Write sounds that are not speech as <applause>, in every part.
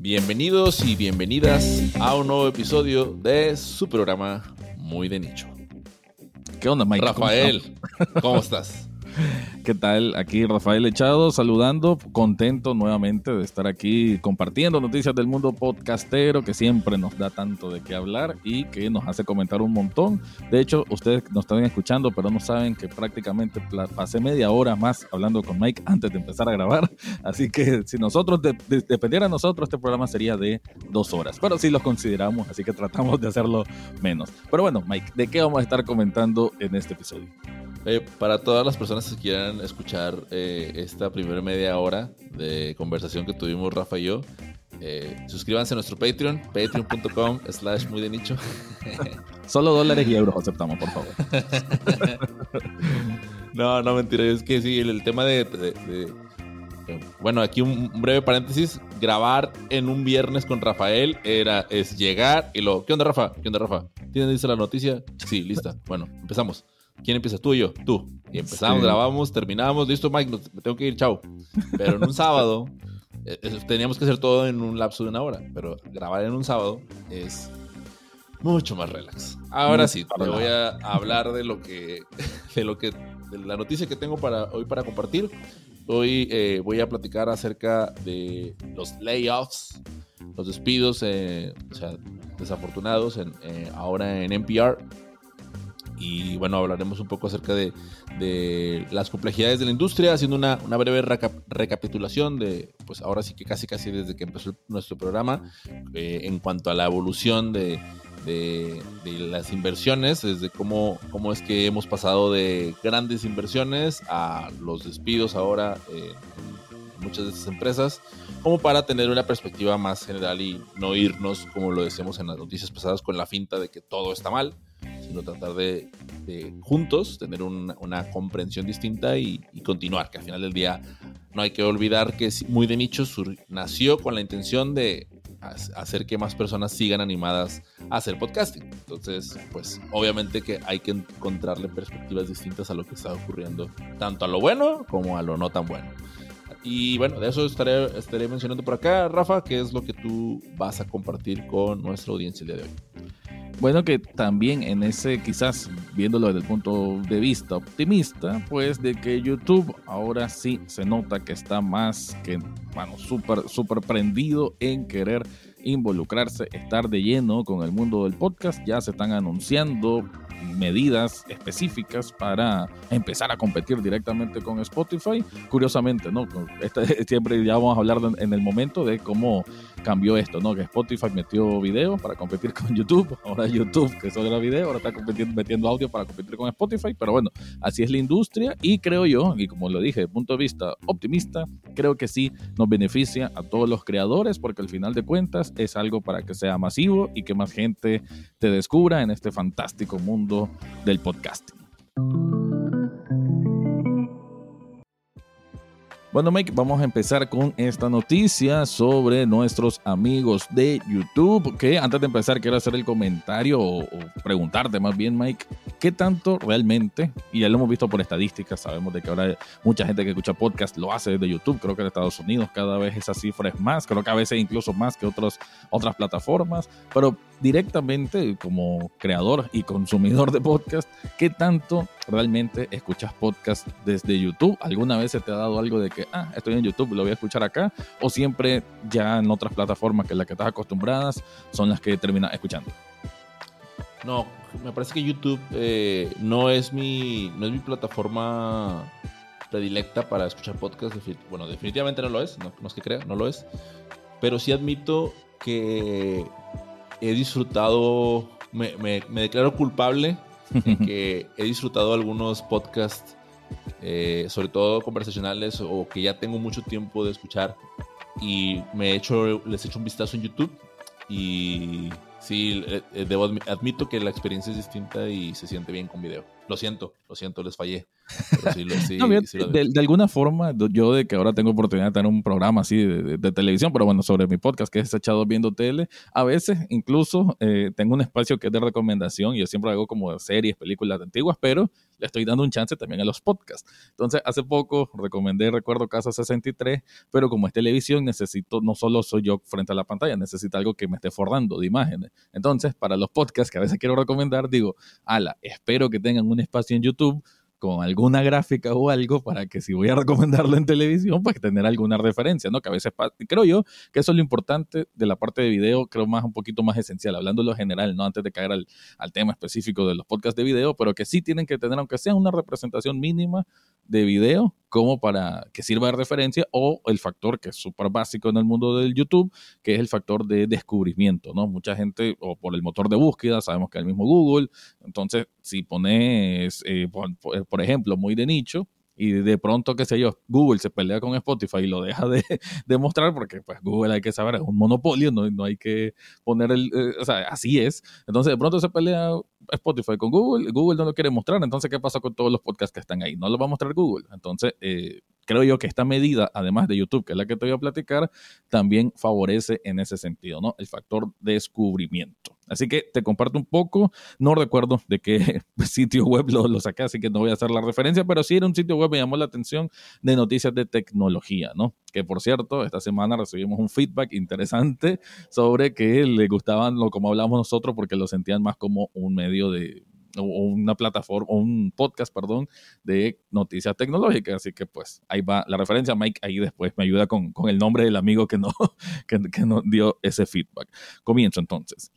Bienvenidos y bienvenidas a un nuevo episodio de su programa Muy de Nicho. ¿Qué onda, Mike? Rafael, ¿cómo estás? ¿Qué tal? Aquí Rafael Echado saludando, contento nuevamente de estar aquí compartiendo noticias del mundo podcastero que siempre nos da tanto de qué hablar y que nos hace comentar un montón. De hecho, ustedes nos están escuchando, pero no saben que prácticamente pasé media hora más hablando con Mike antes de empezar a grabar. <laughs> Así que si nosotros dependiera de nosotros, este programa sería de dos horas. Pero sí los consideramos, así que tratamos de hacerlo menos. Pero bueno, Mike, ¿de qué vamos a estar comentando en este episodio? Eh, para todas las personas que quieran escuchar eh, esta primera media hora de conversación que tuvimos Rafa y yo, eh, suscríbanse a nuestro Patreon, patreon.com slash muy de nicho. <laughs> Solo dólares y euros aceptamos, por favor. <laughs> no, no, mentira, es que sí, el, tema de, bueno, aquí un, breve paréntesis. Grabar en un viernes con Rafael era, es llegar y lo. ¿Qué onda, Rafa? ¿Qué onda, Rafa? ¿Tienes lista la noticia? Sí, lista. Bueno, empezamos. ¿Quién empieza? ¿Tú y yo? Tú. Y empezamos, grabamos, terminamos. Listo, Mike, me tengo que ir, chao. Pero en un sábado, <laughs> eh, teníamos que hacer todo en un lapso de una hora. Pero grabar en un sábado es mucho más relax. Ahora sí, te voy a hablar de lo que, <laughs> de lo que, de la noticia que tengo para hoy para compartir. Hoy eh, voy a platicar acerca de los layoffs, los despidos, eh, o sea, desafortunados en, ahora en NPR y bueno, hablaremos un poco acerca de, las complejidades de la industria, haciendo una, breve recapitulación de, pues ahora sí que casi casi desde que empezó nuestro programa, eh, en cuanto a la evolución de, las inversiones, desde cómo, cómo es que hemos pasado de grandes inversiones a los despidos ahora en muchas de estas empresas, como para tener una perspectiva más general y no irnos, como lo decíamos en las noticias pasadas, con la finta de que todo está mal sino tratar de, juntos tener una, comprensión distinta y, continuar, que al final del día no hay que olvidar que Muy de Nicho nació con la intención de hacer que más personas sigan animadas a hacer podcasting. Entonces, pues obviamente que hay que encontrarle perspectivas distintas a lo que está ocurriendo, tanto a lo bueno como a lo no tan bueno. Y bueno, de eso estaré, estaré mencionando por acá, Rafa, que es lo que tú vas a compartir con nuestra audiencia el día de hoy. Bueno, que también en ese, quizás viéndolo desde el punto de vista optimista, pues de que YouTube ahora sí se nota que está más que, bueno, súper, súper prendido en querer involucrarse, estar de lleno con el mundo del podcast. Ya se están anunciando medidas específicas para empezar a competir directamente con Spotify. Curiosamente, ¿no? Este, siempre ya vamos a hablar en el momento de cómo cambió esto, ¿no? Que Spotify metió video para competir con YouTube, <laughs> ahora YouTube, que solo era video, ahora está competiendo, metiendo audio para competir con Spotify, pero bueno, así es la industria y creo yo, y como lo dije, de punto de vista optimista, creo que sí nos beneficia a todos los creadores porque al final de cuentas es algo para que sea masivo y que más gente te descubra en este fantástico mundo del podcasting. Bueno, Mike, vamos a empezar con esta noticia sobre nuestros amigos de YouTube. Que antes de empezar, quiero hacer el comentario o, preguntarte más bien, Mike, ¿qué tanto realmente, y ya lo hemos visto por estadísticas, sabemos de que ahora mucha gente que escucha podcast lo hace desde YouTube, creo que en Estados Unidos cada vez esa cifra es más, creo que a veces incluso más que otros, otras plataformas, pero directamente como creador y consumidor de podcast, ¿qué tanto realmente escuchas podcast desde YouTube? ¿Alguna vez se te ha dado algo de que, ah, estoy en YouTube, lo voy a escuchar acá? ¿O siempre ya en otras plataformas que las que estás acostumbradas son las que terminas escuchando? No, me parece que YouTube eh, no, es mi, no es mi plataforma predilecta para escuchar podcast. Bueno, definitivamente no lo es, no, no es que crea, no lo es. Pero sí admito que he disfrutado, me, declaro culpable en <laughs> que he disfrutado algunos podcasts, eh, sobre todo conversacionales o que ya tengo mucho tiempo de escuchar y me he hecho, les he hecho un vistazo en YouTube y sí, eh, eh, debo admito que la experiencia es distinta y se siente bien con video. Lo siento, lo siento, les fallé. <laughs> de, alguna forma, yo de que ahora tengo oportunidad de tener un programa así de, televisión, pero bueno, sobre mi podcast que es Echado Viendo Tele, a veces incluso eh, tengo un espacio que es de recomendación y yo siempre hago como series, películas antiguas, pero le estoy dando un chance también a los podcasts. Entonces, hace poco recomendé, recuerdo, Casa 63, pero como es televisión, necesito, no solo soy yo frente a la pantalla, necesito algo que me esté forrando de imágenes. Entonces, para los podcasts que a veces quiero recomendar, digo, ala, espero que tengan un espacio en YouTube con alguna gráfica o algo para que si voy a recomendarlo en televisión, pues tener alguna referencia, ¿no? Que a veces, creo yo que eso es lo importante de la parte de video, creo más un poquito más esencial, hablando lo general, ¿no? Antes de caer al, al tema específico de los podcasts de video, pero que sí tienen que tener, aunque sea una representación mínima de video, como para que sirva de referencia, o el factor que es súper básico en el mundo del YouTube, que es el factor de descubrimiento, ¿no? Mucha gente, o por el motor de búsqueda, sabemos que es el mismo Google, entonces si pones, eh, por, ejemplo, muy de nicho, y de pronto, qué sé yo, Google se pelea con Spotify y lo deja de, <laughs> de mostrar porque pues Google hay que saber, es un monopolio, no, no hay que poner el, eh, o sea, así es. Entonces de pronto se pelea Spotify con Google, Google no lo quiere mostrar, entonces ¿qué pasa con todos los podcasts que están ahí? No lo va a mostrar Google. Entonces, eh, creo yo que esta medida, además de YouTube, que es la que te voy a platicar, también favorece en ese sentido, ¿no? El factor descubrimiento. Así que te comparto un poco, no recuerdo de qué <laughs> sitio web lo, lo, saqué, así que no voy a hacer la referencia, pero sí era un sitio web, me llamó la atención de noticias de tecnología, ¿no? Que por cierto, esta semana recibimos un feedback interesante sobre que le gustaban lo como hablamos nosotros porque lo sentían más como un medio de o una plataforma, o un podcast, perdón, de noticias tecnológicas. Así que pues ahí va la referencia. Mike ahí después me ayuda con, con el nombre del amigo que, no, <laughs> que, que nos dio ese feedback. Comienzo entonces.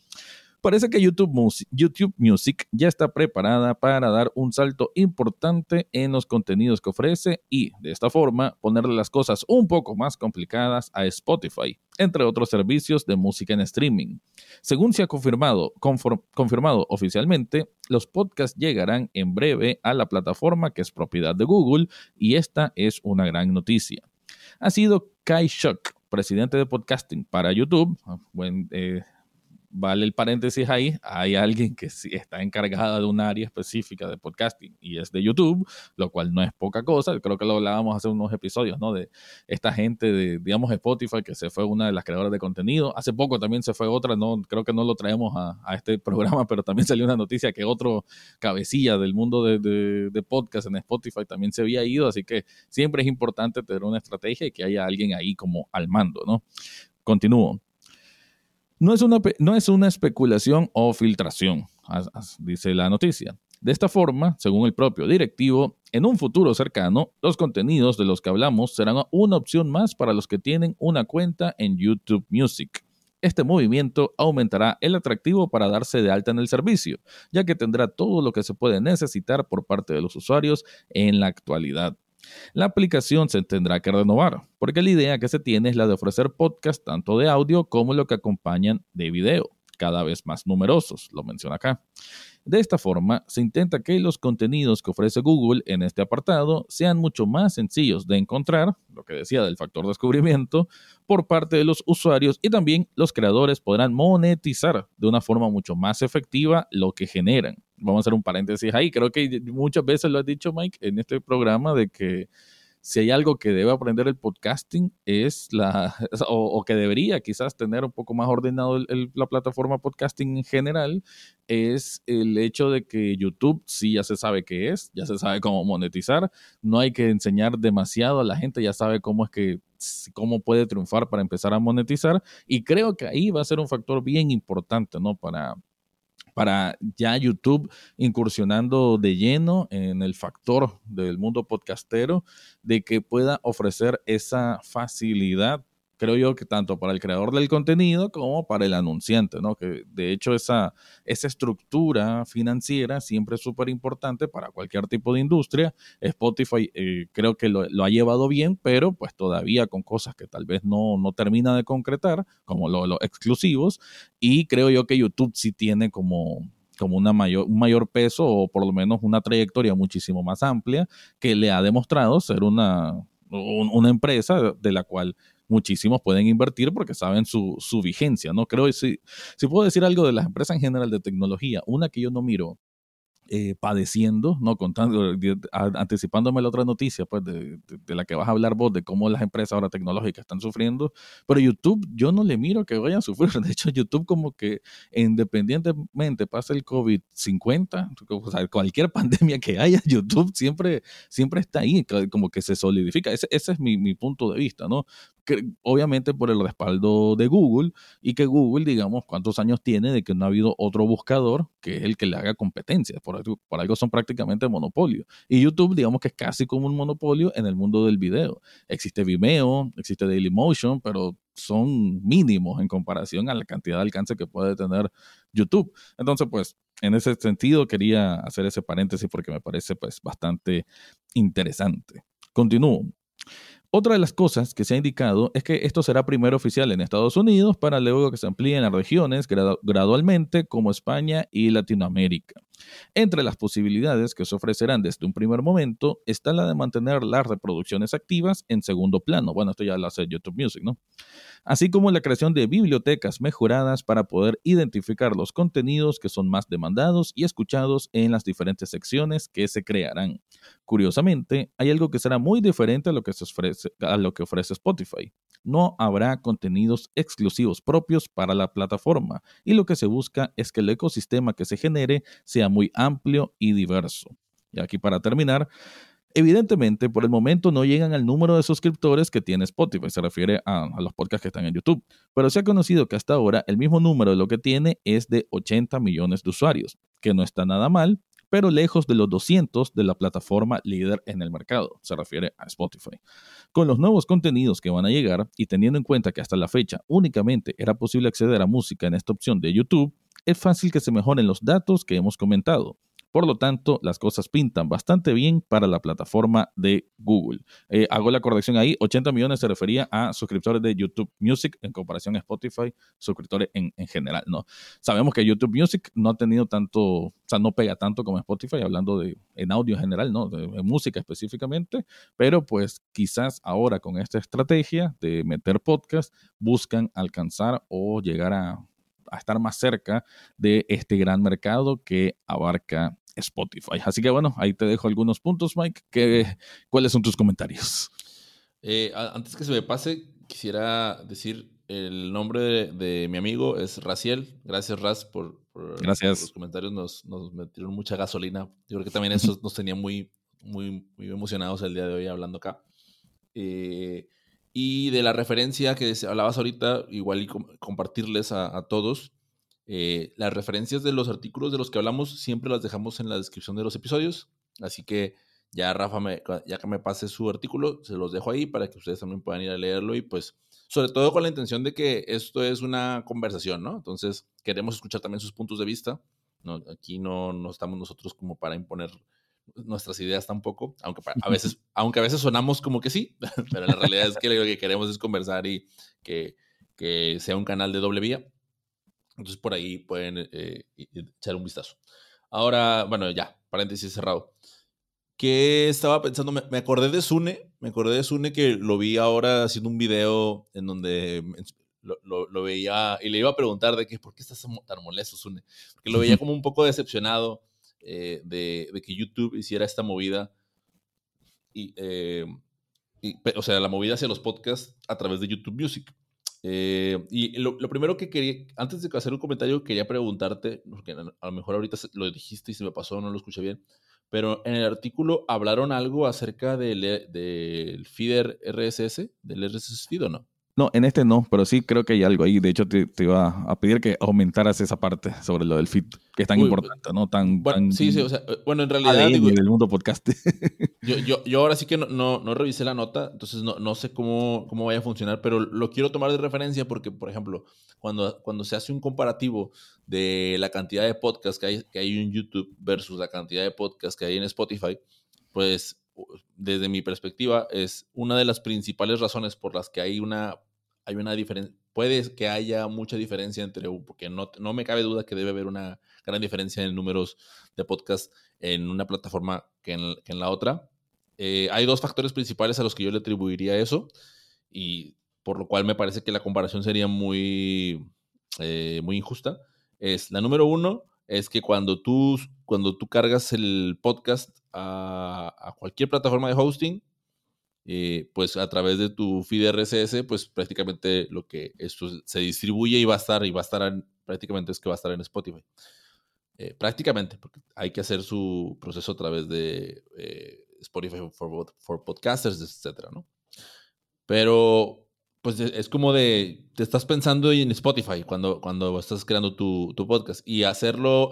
Parece que YouTube Music, ya está preparada para dar un salto importante en los contenidos que ofrece y, de esta forma, ponerle las cosas un poco más complicadas a Spotify, entre otros servicios de música en streaming. Según se ha confirmado, confirmado oficialmente, los podcasts llegarán en breve a la plataforma que es propiedad de Google y esta es una gran noticia. Ha sido Kai Shuk, presidente de podcasting para YouTube, buen, eh, vale el paréntesis ahí, hay alguien que sí está encargada de un área específica de podcasting y es de YouTube, lo cual no es poca cosa. Creo que lo hablábamos hace unos episodios, ¿no? De esta gente de, digamos, Spotify, que se fue una de las creadoras de contenido. Hace poco también se fue otra, no creo que no lo traemos a, este programa, <laughs> pero también salió una noticia que otro cabecilla del mundo de, de, de podcast en Spotify también se había ido, así que siempre es importante tener una estrategia y que haya alguien ahí como al mando, ¿no? Continúo. No es, una, no es una especulación o filtración, dice la noticia. De esta forma, según el propio directivo, en un futuro cercano, los contenidos de los que hablamos serán una opción más para los que tienen una cuenta en YouTube Music. Este movimiento aumentará el atractivo para darse de alta en el servicio, ya que tendrá todo lo que se puede necesitar por parte de los usuarios en la actualidad. La aplicación se tendrá que renovar, porque la idea que se tiene es la de ofrecer podcasts tanto de audio como lo que acompañan de video, cada vez más numerosos, lo menciona acá. De esta forma, se intenta que los contenidos que ofrece Google en este apartado sean mucho más sencillos de encontrar, lo que decía del factor descubrimiento, por parte de los usuarios y también los creadores podrán monetizar de una forma mucho más efectiva lo que generan. Vamos a hacer un paréntesis ahí. Creo que muchas veces lo has dicho, Mike, en este programa de que si hay algo que debe aprender el podcasting es la, <laughs> o, que debería quizás tener un poco más ordenado la plataforma podcasting en general, es el hecho de que YouTube sí ya se sabe qué es, ya se sabe cómo monetizar, no hay que enseñar demasiado a la gente, ya sabe cómo es que cómo puede triunfar para empezar a monetizar y creo que ahí va a ser un factor bien importante, ¿no? Para, para ya YouTube incursionando de lleno en el factor del mundo podcastero de que pueda ofrecer esa facilidad creo yo que tanto para el creador del contenido como para el anunciante, ¿no? Que de hecho esa, esa estructura financiera siempre es súper importante para cualquier tipo de industria. Spotify eh, creo que lo, ha llevado bien, pero pues todavía con cosas que tal vez no, no termina de concretar, como los exclusivos, y creo yo que YouTube sí tiene como como una mayor, un mayor peso o por lo menos una trayectoria muchísimo más amplia que le ha demostrado ser una, una empresa de la cual muchísimos pueden invertir porque saben su, vigencia, ¿no? Creo que si, si puedo decir algo de las empresas en general de tecnología, una que yo no miro eh, padeciendo, ¿no? Contando, anticipándome la otra noticia, pues, de, la que vas a hablar vos, de cómo las empresas ahora tecnológicas están sufriendo. Pero YouTube, yo no le miro que vayan a sufrir. <laughs> De hecho, YouTube como que independientemente pase el COVID-50, o sea, cualquier <laughs> pandemia que haya, YouTube siempre, siempre está ahí, como que se solidifica. Ese, ese es mi punto de vista, ¿no? Obviamente por el respaldo de Google y que Google, digamos, cuántos años tiene de que no ha habido otro buscador que es el que le haga competencia. Por algo, por algo son prácticamente monopolio. Y YouTube, digamos que es casi como un monopolio en el mundo del video. Existe Vimeo, existe Dailymotion, pero son mínimos en comparación a la cantidad de alcance que puede tener YouTube. Entonces, pues, en ese sentido quería hacer ese paréntesis porque me parece pues bastante interesante. Continúo. Otra de las cosas que se ha indicado es que esto será primero oficial en Estados Unidos para luego que se amplíen a regiones gradualmente como España y Latinoamérica. Entre las posibilidades que se ofrecerán desde un primer momento está la de mantener las reproducciones activas en segundo plano. Bueno, esto ya lo hace YouTube Music, ¿no? Así como la creación de bibliotecas mejoradas para poder identificar los contenidos que son más demandados y escuchados en las diferentes secciones que se crearán. Curiosamente, hay algo que será muy diferente a lo que, ofrece, ofrece Spotify. No habrá contenidos exclusivos propios para la plataforma y lo que se busca es que el ecosistema que se genere sea muy amplio y diverso. Y aquí para terminar, Evidentemente, por el momento no llegan al número de suscriptores que tiene Spotify, se refiere a, los podcasts que están en YouTube, pero se ha conocido que hasta ahora el mismo número de lo que tiene es de 80 millones de usuarios, que no está nada mal, pero lejos de los 200 de la plataforma líder en el mercado, se refiere a Spotify. Con los nuevos contenidos que van a llegar y teniendo en cuenta que hasta la fecha únicamente era posible acceder a música en esta opción de YouTube, es fácil que se mejoren los datos que hemos comentado. Por lo tanto, las cosas pintan bastante bien para la plataforma de Google. Eh, hago la corrección ahí, 80 millones se refería a suscriptores de YouTube Music en comparación a Spotify, suscriptores en, general, ¿no? Sabemos que YouTube Music no ha tenido tanto, o sea, no pega tanto como Spotify, hablando de en audio en general, ¿no? De, música específicamente, pero pues quizás ahora con esta estrategia de meter podcast, buscan alcanzar o llegar a a estar más cerca de este gran mercado que abarca Spotify. Así que bueno, ahí te dejo algunos puntos, Mike. ¿Cuáles son tus comentarios? Eh, antes que se me pase, quisiera decir el nombre de, mi amigo es Raciel. Gracias, Raz, por, Gracias. los comentarios. Nos, metieron mucha gasolina. Yo creo que también eso <laughs> nos tenía muy, muy, muy emocionados el día de hoy hablando acá. Eh, y de la referencia que hablabas ahorita, igual y compartirles a, todos. Eh, las referencias de los artículos de los que hablamos siempre las dejamos en la descripción de los episodios. Así que ya Rafa, ya que me pase su artículo, se los dejo ahí para que ustedes también puedan ir a leerlo y pues sobre todo con la intención de que esto es una conversación, ¿no? Entonces queremos escuchar también sus puntos de vista. No, aquí no, no estamos nosotros como para imponer nuestras ideas tampoco, aunque a <laughs> veces, aunque a veces sonamos como que sí, <laughs> pero la realidad es que lo que queremos es conversar y que, que sea un canal de doble vía. Entonces por ahí pueden eh, echar un vistazo. Ahora, bueno, ya, paréntesis cerrado. ¿Qué estaba pensando? Me, acordé de Sune, me acordé de Sune que lo vi ahora haciendo un video en donde lo, lo, veía y le iba a preguntar de que, ¿por qué estás tan molesto, Sune? Porque lo veía <laughs> como un poco decepcionado eh, de, que YouTube hiciera esta movida. Y, eh, o sea, la movida hacia los podcasts a través de YouTube Music. Eh, y lo, primero que quería, antes de hacer un comentario, quería preguntarte, porque a lo mejor ahorita lo dijiste y se me pasó, no lo escuché bien, pero en el artículo hablaron algo acerca del, del feeder RSS, del RSS feed o no? No, en este no, pero sí creo que hay algo ahí. De hecho, te, iba a pedir que aumentaras esa parte sobre lo del feed, que es tan importante, ¿no? Tan, bueno, sí, sí, o sea, eh, bueno, en realidad. Digo, del mundo podcast. <laughs> yo, yo, yo, ahora sí que no, no, no, revisé la nota, entonces no, no sé cómo, cómo vaya a funcionar, pero lo quiero tomar de referencia porque, por ejemplo, cuando, cuando se hace un comparativo de la cantidad de podcasts que hay, que hay en YouTube versus la cantidad de podcasts que hay en Spotify, pues desde mi perspectiva, es una de las principales razones por las que hay una, hay una diferencia, puede que haya mucha diferencia entre, porque no, no me cabe duda que debe haber una gran diferencia en números de podcast en una plataforma que en, la otra. Eh, hay dos factores principales a los que yo le atribuiría eso y por lo cual me parece que la comparación sería muy, eh, muy injusta. Es la número uno, es que cuando tú, cuando tú cargas el podcast a, cualquier plataforma de hosting, eh, pues a través de tu feed pues prácticamente lo que esto se distribuye y va a estar, y va a estar prácticamente es que va a estar en Spotify. Eh, prácticamente, porque hay que hacer su proceso a través de eh, Spotify for, for, Podcasters, etcétera, ¿no? Pero pues es como de, te estás pensando en Spotify cuando, cuando estás creando tu, tu podcast y hacerlo,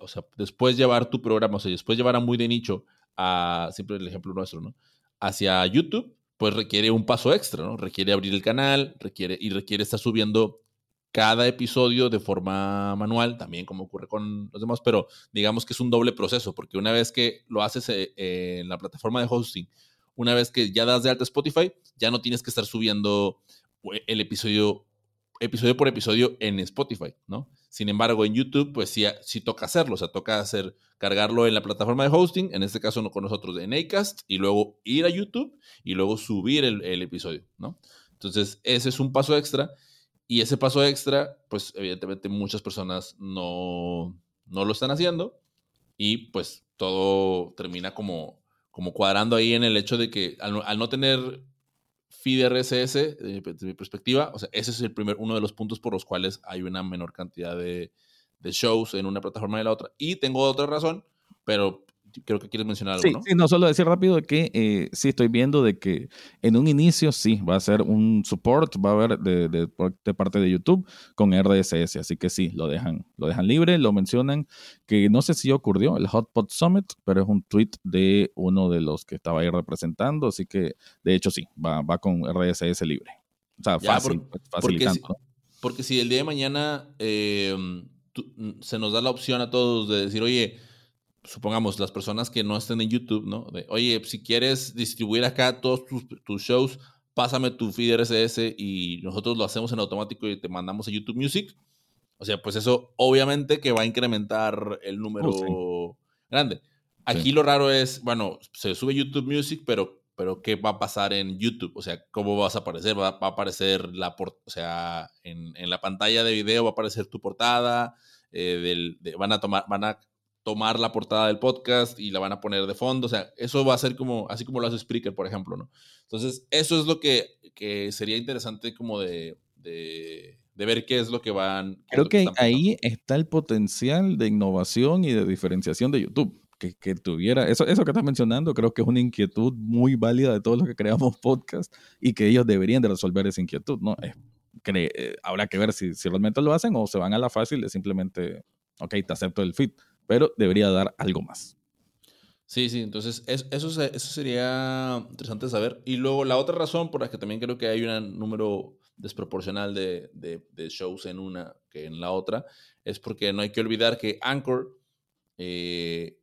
o sea, después llevar tu programa, o sea, después llevar a muy de nicho a, siempre el ejemplo nuestro, ¿no? Hacia YouTube, pues requiere un paso extra, ¿no? Requiere abrir el canal, requiere, y requiere estar subiendo cada episodio de forma manual, también como ocurre con los demás, pero digamos que es un doble proceso, porque una vez que lo haces eh, en la plataforma de hosting, una vez que ya das de alta Spotify, ya no tienes que estar subiendo eh, el episodio, episodio por episodio en Spotify, ¿no? Sin embargo, en YouTube, pues sí, sí toca hacerlo, o sea, toca hacer, cargarlo en la plataforma de hosting, en este caso con nosotros en Acast, y luego ir a YouTube y luego subir el, el episodio, ¿no? Entonces, ese es un paso extra, y ese paso extra, pues evidentemente muchas personas no, no lo están haciendo, y pues todo termina como como cuadrando ahí en el hecho de que al, no tener feed RSS, desde mi perspectiva, o sea, ese es el primer, uno de los puntos por los cuales hay una menor cantidad de, de shows en una plataforma y la otra. Y tengo otra razón, pero creo que quieres mencionar algo, sí, ¿no? Sí, no, solo decir rápido que eh, sí estoy viendo de que en un inicio sí va a ser un support, va a haber de, de, de, parte de YouTube con RSS, así que sí, lo dejan, lo dejan libre, lo mencionan, que no sé si ocurrió el Hotpot Summit, pero es un tweet de uno de los que estaba ahí representando, así que de hecho sí, va, va con RSS libre. O sea, fácil, facilitando. Porque si, porque si el día de mañana eh, se nos da la opción a todos de decir, oye, supongamos, las personas que no estén en YouTube, ¿no? De, oye, si quieres distribuir acá todos tus, shows, pásame tu feed RSS y nosotros lo hacemos en automático y te mandamos a YouTube Music. O sea, pues eso obviamente que va a incrementar el número oh, grande. Aquí lo raro es, bueno, se sube YouTube Music, pero, pero ¿qué va a pasar en YouTube? O sea, ¿cómo vas a aparecer? Va, a aparecer la, o sea, en, en, la pantalla de video va a aparecer tu portada, eh, del, van a tomar, van a tomar la portada del podcast y la van a poner de fondo. O sea, eso va a ser como, así como lo hace Spreaker, por ejemplo, ¿no? Entonces, eso es lo que, que sería interesante como de, de, ver qué es lo que van. Creo que, ahí está el potencial de innovación y de diferenciación de YouTube. Que, que, tuviera, eso, eso que estás mencionando, creo que es una inquietud muy válida de todos los que creamos podcast y que ellos deberían de resolver esa inquietud, ¿no? Es, que, eh, habrá que ver si, si realmente lo hacen o se van a la fácil de simplemente, ok, te acepto el feed pero debería dar algo más. Sí, sí, entonces eso, eso sería interesante saber. Y luego la otra razón por la que también creo que hay un número desproporcional de, de, shows en una que en la otra es porque no hay que olvidar que Anchor eh,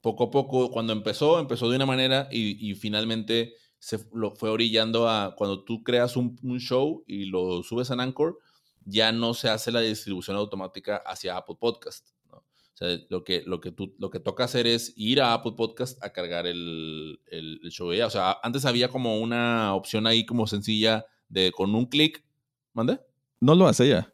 poco a poco, cuando empezó, empezó de una manera y, y finalmente se lo fue orillando a cuando tú creas un, show y lo subes en Anchor, ya no se hace la distribución automática hacia Apple Podcast. O sea, lo que, lo que, tú, lo que toca hacer es ir a Apple Podcast a cargar el, el, show. O sea, antes había como una opción ahí como sencilla de con un clic. ¿Mande? No lo hace ya.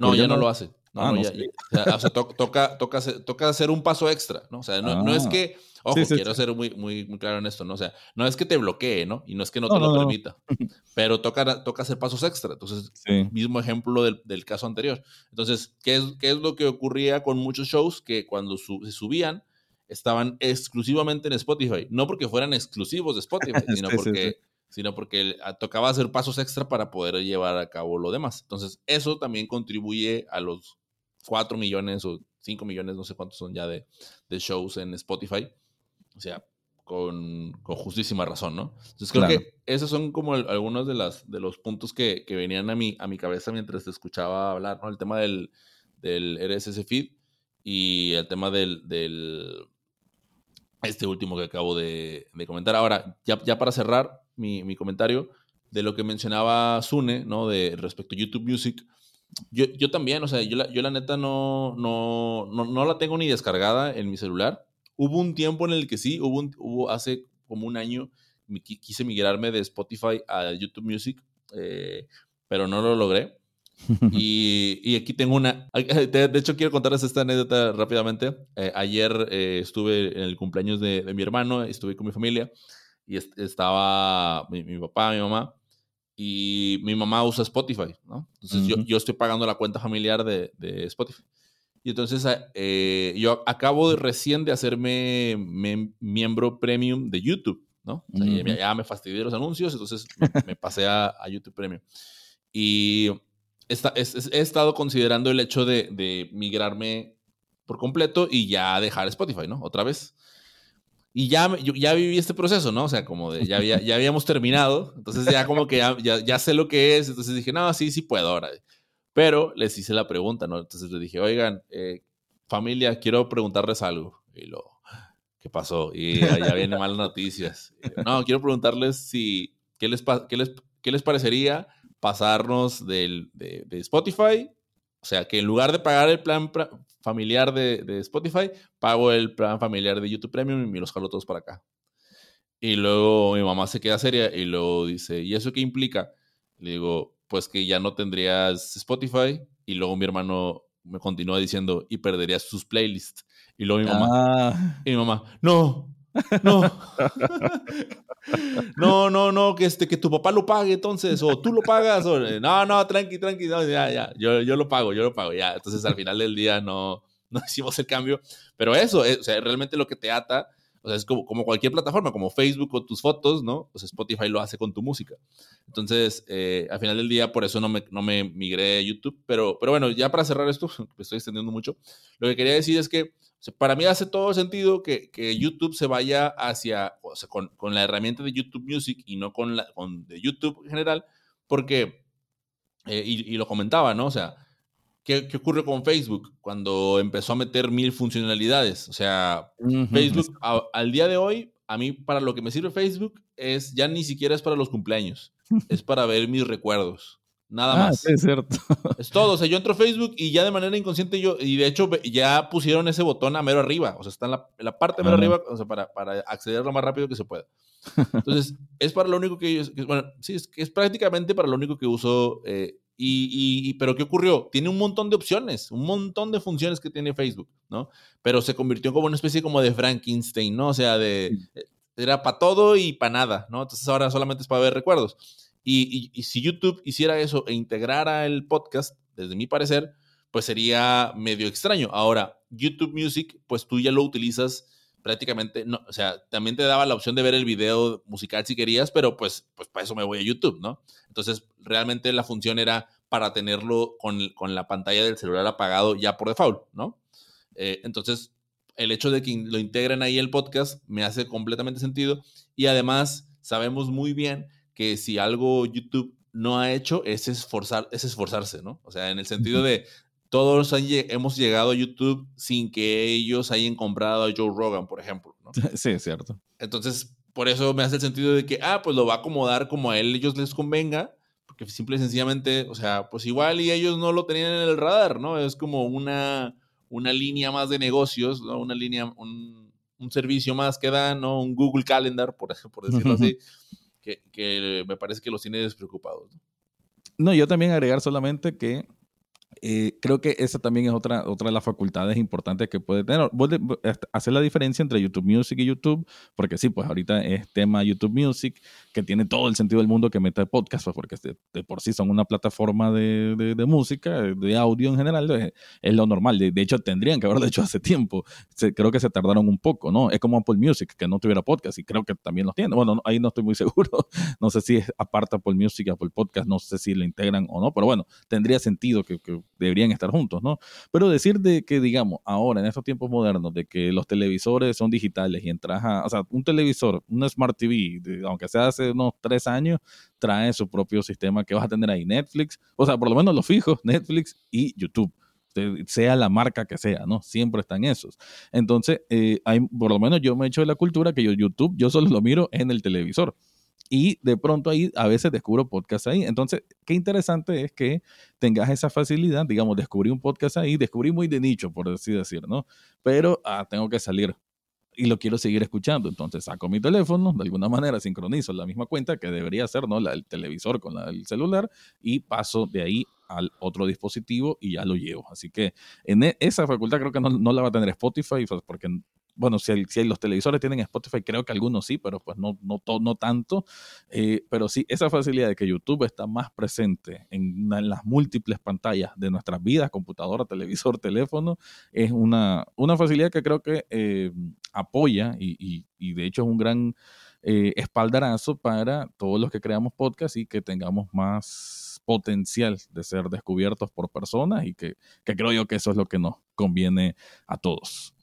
no, ya, no, lo hace. No, ah, no, ya, o sea, toca, toca, toca hacer un paso extra, ¿no? O sea, no, no es ah. que Ojo, quiero ser muy, muy, muy claro en esto, ¿no? O sea, no es que te bloquee, ¿no? Y no es que no, te lo permita, <laughs> pero toca, toca hacer pasos extra. Entonces, mismo ejemplo del, del, caso anterior. Entonces, ¿qué es, ¿qué es lo que ocurría con muchos shows que cuando se subían estaban exclusivamente en Spotify? No porque fueran exclusivos de Spotify, <laughs> sino porque sino porque tocaba hacer pasos extra para poder llevar a cabo lo demás. Entonces, eso también contribuye a los 4 millones o 5 millones, no sé cuántos son ya de, de shows en Spotify, o sea, con, con justísima razón, ¿no? Entonces creo que esos son como algunos de, las, de los puntos que, que, venían a mi, a mi cabeza mientras te escuchaba hablar, ¿no? El tema del, del RSS feed y el tema del, del este último que acabo de, de comentar. Ahora, ya, ya para cerrar mi, mi, comentario, de lo que mencionaba Sune, ¿no? De respecto a YouTube Music, yo, yo también, o sea, yo la, yo la neta no, no, no, no la tengo ni descargada en mi celular Hubo un tiempo en el que sí, hubo, hubo hace como un año, quise migrarme de Spotify a YouTube Music, eh, pero no lo logré. <laughs> y, aquí tengo una. De, hecho, quiero contarles esta anécdota rápidamente. Eh, ayer eh, estuve en el cumpleaños de, mi hermano, estuve con mi familia y estaba mi, papá, mi mamá. Y mi mamá usa Spotify, ¿no? Entonces yo, yo, estoy pagando la cuenta familiar de, de Spotify. Y entonces eh, yo acabo de, recién de hacerme miembro premium de YouTube, ¿no? O sea, ya, me fastidié los anuncios, entonces me, pasé a, YouTube Premium. Y he estado considerando el hecho de, migrarme por completo y ya dejar Spotify, ¿no? Otra vez. Y ya, ya viví este proceso, ¿no? O sea, como de ya, había, ya habíamos terminado, entonces ya como que ya, ya, sé lo que es, entonces dije, no, sí, sí puedo ahora. Pero les hice la pregunta, ¿no? Entonces les dije, oigan, eh, familia, quiero preguntarles algo. Y lo, ¿qué pasó? Y ya vienen malas noticias. no, quiero preguntarles si, ¿qué les, qué les, qué les parecería pasarnos del, de, Spotify? O sea, que en lugar de pagar el plan familiar de, Spotify, pago el plan familiar de YouTube Premium y los jalo todos para acá. Y luego mi mamá se queda seria y luego dice, ¿y eso qué implica? Le digo, pues que ya no tendrías Spotify y luego mi hermano me continúa diciendo y perderías sus playlists. Y luego mi mamá, ah. y mi mamá, no, no, <laughs> no, no, no, que, este, que tu papá lo pague entonces, o tú lo pagas, o no, no, tranqui, tranqui, no, ya, ya, yo, yo lo pago, yo lo pago, ya. Entonces al final del día no, <laughs> no hicimos el cambio, pero eso, es, o sea, realmente lo que te ata o sea, es como, como cualquier plataforma, como Facebook con tus fotos, ¿no? Pues Spotify lo hace con tu música. Entonces, eh, al final del día, por eso no me, no me migré a YouTube. Pero, pero bueno, ya para cerrar esto, <laughs> me estoy extendiendo mucho, lo que quería decir es que para mí hace todo sentido que, que YouTube se vaya hacia, o sea, con, con, la herramienta de YouTube Music y no con la con de YouTube en general, porque, eh, y, y lo comentaba, ¿no? O sea, ¿Qué, ¿Qué, ocurre con Facebook cuando empezó a meter mil funcionalidades? O sea, Facebook al día de hoy, a mí para lo que me sirve Facebook es ya ni siquiera es para los cumpleaños, <laughs> es para ver mis recuerdos. Nada ah, más. Es cierto. <laughs> Es todo. O sea, yo entro a Facebook y ya de manera inconsciente yo, y de hecho ya pusieron ese botón a mero arriba. O sea, está en la, en la parte mero arriba, o sea, para, para, acceder lo más rápido que se pueda. Entonces, <laughs> es para lo único que yo, bueno, sí, es, es prácticamente para lo único que uso eh, y, pero ¿qué ocurrió? Tiene un montón de opciones, un montón de funciones que tiene Facebook, ¿no? Pero se convirtió como una especie como de Frankenstein, ¿no? O sea, de, eh, era para todo y para nada, ¿no? Entonces ahora solamente es para ver recuerdos. Y, y, si YouTube hiciera eso e integrara el podcast, desde mi parecer, pues sería medio extraño. Ahora, YouTube Music, pues tú ya lo utilizas prácticamente, no, o sea, también te daba la opción de ver el video musical si querías, pero pues, pues para eso me voy a YouTube, ¿no? Entonces, realmente la función era para tenerlo con, con la pantalla del celular apagado ya por default, ¿no? Eh, entonces, el hecho de que lo integren ahí el podcast me hace completamente sentido y además sabemos muy bien que si algo YouTube no ha hecho es, esforzar, es esforzarse, ¿no? O sea, en el sentido de todos hemos llegado a YouTube sin que ellos hayan comprado a Joe Rogan, por ejemplo. ¿no? <laughs> Sí, es cierto. Entonces, por eso me hace el sentido de que, ah, pues lo va a acomodar como a él, ellos les convenga, porque simple y sencillamente, o sea, pues igual y ellos no lo tenían en el radar, ¿no? Es como una, una línea más de negocios, ¿no? Una línea, un, un servicio más que dan, ¿no? Un Google Calendar, por, por decirlo así, <laughs> que, que, me parece que los tiene despreocupados. No, yo también agregar solamente que eh, creo que esa también es otra, otra de las facultades importantes que puede tener. Hacer la diferencia entre YouTube Music y YouTube, porque sí, pues ahorita es tema YouTube Music, que tiene todo el sentido del mundo que mete podcast, pues porque de, por sí son una plataforma de, de, música, de audio en general, es, lo normal. De, hecho, tendrían que haberlo <laughs> hecho hace tiempo. creo que se tardaron un poco, ¿no? Es como Apple Music, que no tuviera podcast, y creo que también los tiene. Bueno, ahí no estoy muy <laughs> seguro. No sé si es aparte Apple Music, Apple Podcast, no sé si lo integran o no, pero bueno, tendría sentido que, que deberían estar juntos, ¿no? Pero decir de que, digamos, ahora en estos tiempos modernos, de que los televisores son digitales y entras a, o sea, un televisor, un Smart TV, aunque sea hace unos tres años, trae su propio sistema que vas a tener ahí, Netflix, o sea, por lo menos los fijos, <laughs> Netflix y YouTube sea la marca que sea, ¿no? Siempre están esos. Entonces, eh, hay, por lo menos yo me he hecho de la cultura que yo YouTube, yo solo lo miro en el televisor y de pronto ahí a veces descubro podcast ahí. Entonces, qué interesante es que tengas esa facilidad, digamos, descubrí un podcast ahí, descubrí muy de nicho, por así decir, ¿no? Pero ah, tengo que salir y lo quiero seguir escuchando. Entonces saco mi teléfono, de alguna manera sincronizo la misma cuenta que debería ser, ¿no? el televisor con el celular y paso de ahí al otro dispositivo y ya lo llevo. Así que en e, esa facultad creo que no, no la va a tener Spotify, pues, porque bueno, si, los televisores tienen Spotify, creo que algunos sí, pero pues no, no, tanto. Eh, pero sí, esa facilidad de que YouTube está más presente en, las múltiples pantallas de nuestras vidas, computadora, <laughs> televisor, teléfono, es una, una facilidad que creo que eh, apoya y, de hecho es un gran eh, espaldarazo para todos los que creamos podcast y que tengamos más potencial de ser descubiertos por personas y que creo yo que eso es lo que nos conviene a todos.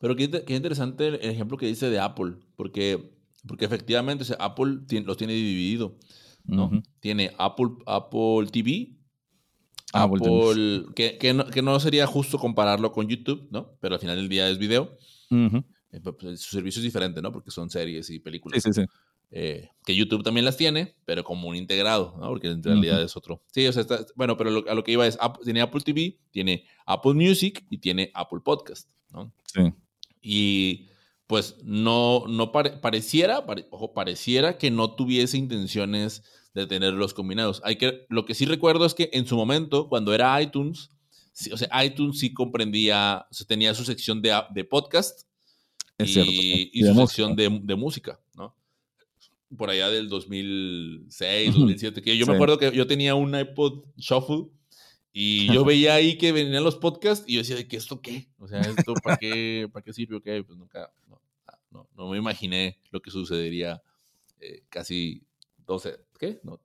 Pero qué, qué, interesante el ejemplo que dice de Apple, porque, porque efectivamente Apple los tiene dividido. ¿no? Tiene Apple, Apple TV, ah, Apple, que, que, no, que, no, sería justo compararlo con YouTube, ¿no? Pero al final del día es video. Eh, pues, pues, su servicio es diferente, ¿no? Porque son series y películas. Sí, sí, sí. Eh, que YouTube también las tiene, pero como un integrado, ¿no? Porque en realidad es otro. Sí, o sea, está, bueno, pero a lo que iba es, tiene Apple TV, tiene Apple Music y tiene Apple Podcast, ¿no? Sí. Y pues no, no pareciera, ojo, pareciera que no tuviese intenciones de tenerlos combinados. Hay que, lo que sí recuerdo es que en su momento, cuando era iTunes, o sea, iTunes sí comprendía, o tenía su sección de, de podcast y, y, su sección de, de, música, ¿no? Por allá del 2006, 2007, que yo me acuerdo que yo tenía un iPod Shuffle y yo veía ahí que venían los podcasts y yo decía, ¿de qué esto qué? O sea, ¿esto para qué, para qué sirve o qué? Pues nunca, no, no, me imaginé lo que sucedería eh, casi 12, ¿qué? No,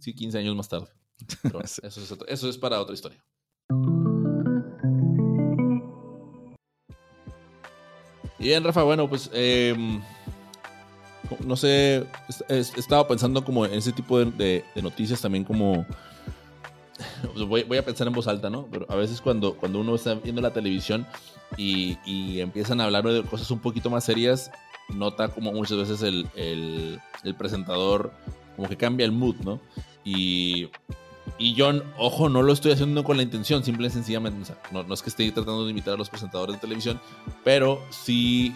sí, 15 años más tarde. Pero <laughs> eso, es eso es para otra historia. Bien, Rafa, bueno, pues em, no sé, he, estado pensando como en ese tipo de, noticias también como voy, a pensar en voz alta, ¿no? Pero a veces cuando, cuando uno está viendo la televisión y, empiezan a hablar de cosas un poquito más serias, nota como muchas veces el, el, presentador como que cambia el mood, ¿no? Y, y yo, ojo, no lo estoy haciendo con la intención, simple y sencillamente, no, es que esté tratando de imitar a los presentadores de televisión, pero sí,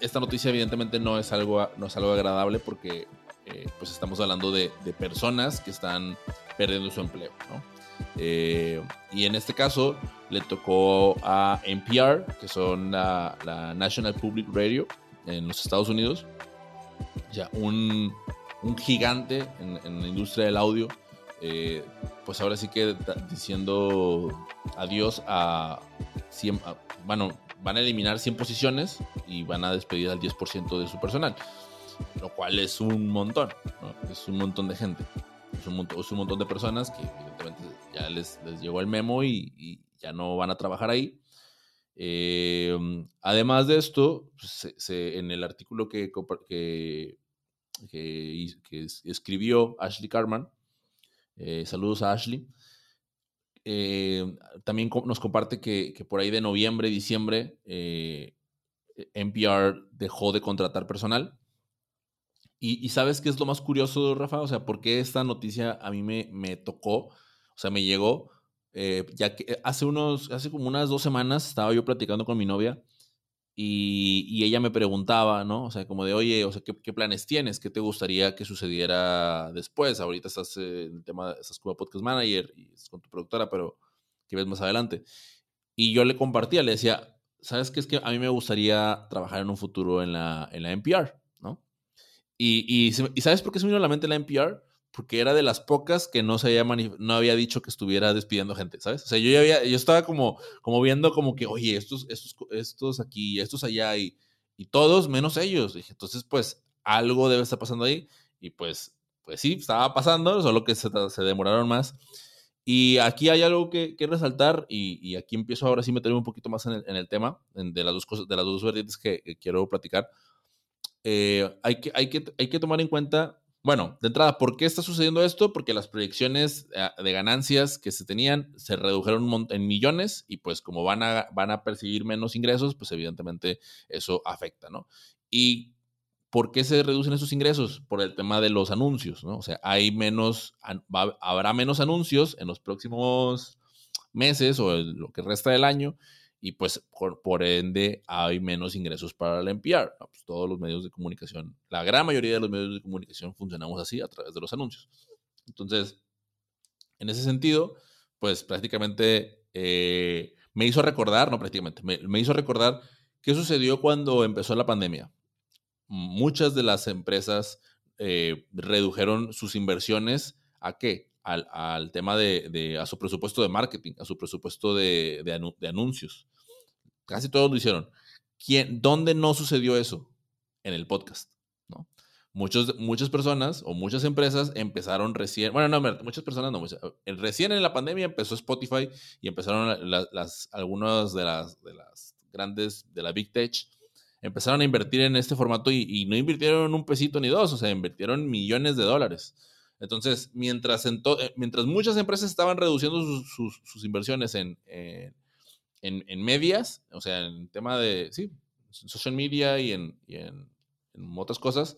esta noticia evidentemente no es algo, no es algo agradable porque eh, pues estamos hablando de, personas que están perdiendo su empleo. Eh, y en este caso le tocó a NPR, que son la, la National Public Radio en los Estados Unidos, ya un, un gigante en, la industria del audio, eh, pues ahora sí que diciendo adiós a 100, bueno, van a eliminar 100 posiciones y van a despedir al 10% de su personal lo cual es un montón, es un montón de gente, es un, montón, de personas que evidentemente ya les, les llegó el memo y, ya no van a trabajar ahí. Eh, además de esto, pues, en el artículo que, que, escribió Ashley Carman, eh, saludos a Ashley, eh, también nos comparte que, por ahí de noviembre, diciembre, NPR dejó de contratar personal. Y, sabes qué es lo más curioso, Rafa, o sea, porque esta noticia a mí me, me tocó, o sea, me llegó, eh, ya que hace unos, hace como unas dos semanas estaba yo platicando con mi novia y, y ella me preguntaba, ¿no? O sea, como de, oye, o sea, ¿qué, ¿qué, planes tienes? ¿Qué te gustaría que sucediera después? Ahorita estás en el tema, estás como podcast manager y estás con tu productora, pero ¿qué ves más adelante? Y yo le compartía, le decía, ¿sabes qué? Es que a mí me gustaría trabajar en un futuro en la, en la NPR. Y, y, ¿sabes por qué se me vino a la mente la NPR? Porque era de las pocas que no, se había, no había dicho que estuviera despidiendo gente, ¿sabes? O sea, yo ya había, yo estaba como, como viendo como que, oye, estos, estos, estos aquí, estos allá y, y todos menos ellos. Dije, entonces, pues, algo debe estar pasando ahí. Y pues, pues sí, estaba pasando, solo que se, se demoraron más. Y aquí hay algo que, que resaltar y, y, aquí empiezo ahora sí a meterme un poquito más en el, en el tema de las dos cosas, de las dos vertientes que, que quiero platicar. Eh, hay, que, hay, que, hay que tomar en cuenta, bueno, de entrada, ¿por qué está sucediendo esto? Porque las proyecciones eh, de ganancias que se tenían se redujeron en millones y pues como van a, van a percibir menos ingresos, pues evidentemente eso afecta, ¿no? Y ¿Por qué se reducen esos ingresos? Por el tema de los anuncios, ¿no? O sea, hay menos, habrá menos anuncios en los próximos meses o lo que resta del año y pues por, ende hay menos ingresos para la NPR. Pues todos los medios de comunicación, la gran mayoría de los medios de comunicación funcionamos así a través de los anuncios. Entonces, En ese sentido, pues prácticamente eh, me hizo recordar, no prácticamente, me, hizo recordar qué sucedió cuando empezó la pandemia. Muchas de las empresas eh, redujeron sus inversiones a qué? Al, tema de, a su presupuesto de marketing, a su presupuesto de, de anuncios. Casi todos lo hicieron. ¿Quién, ¿Dónde no sucedió eso? En el podcast, ¿no? Muchos, muchas personas o muchas empresas empezaron recién, bueno, no, muchas personas no, recién en la pandemia empezó Spotify y empezaron las, algunas de las, de las grandes, de la Big Tech, empezaron a invertir en este formato y, no invirtieron un pesito ni dos, o sea, invirtieron millones de dólares. Entonces, mientras, en eh, mientras muchas empresas estaban reduciendo sus, sus, inversiones en, en, en, medias, o sea, en tema de, sí, social media y en, y en otras cosas,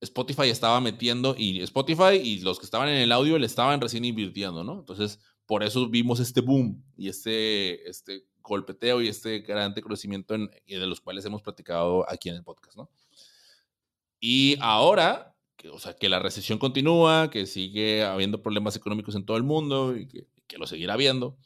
Spotify estaba metiendo y Spotify y los que estaban en el audio le estaban recién invirtiendo, ¿no? Entonces, por eso vimos este boom y este, este golpeteo y este gran crecimiento en, de los cuales hemos platicado aquí en el podcast, ¿no? Y ahora, que, o sea, que la recesión continúa, que sigue habiendo problemas económicos en todo el mundo y que, que lo seguirá habiendo,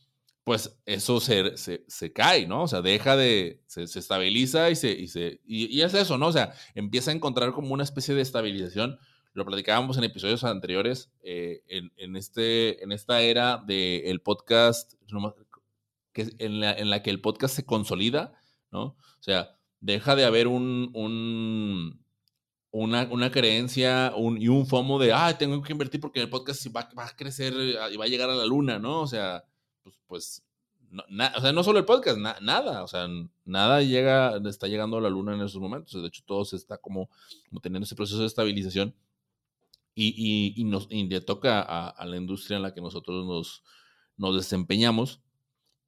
pues eso se, se, cae, ¿no? O sea, deja de, se, estabiliza y, se, y, se, y, es eso, ¿no? O sea, empieza a encontrar como una especie de estabilización. Lo platicábamos en episodios anteriores, eh, en, en, este, en esta era del podcast, que en, la, en la que el podcast se consolida, ¿no? O sea, deja de haber un, un una, una, creencia un, y un FOMO de, ah, tengo que invertir porque el podcast va, va a crecer y va a llegar a la luna, ¿no? O sea, pues, pues no, o sea, no solo el podcast, nada, o sea, nada llega, está llegando a la luna en esos momentos. De hecho, todo se está como, como teniendo ese proceso de estabilización y, y, nos, le toca a, la industria en la que nosotros nos, nos desempeñamos.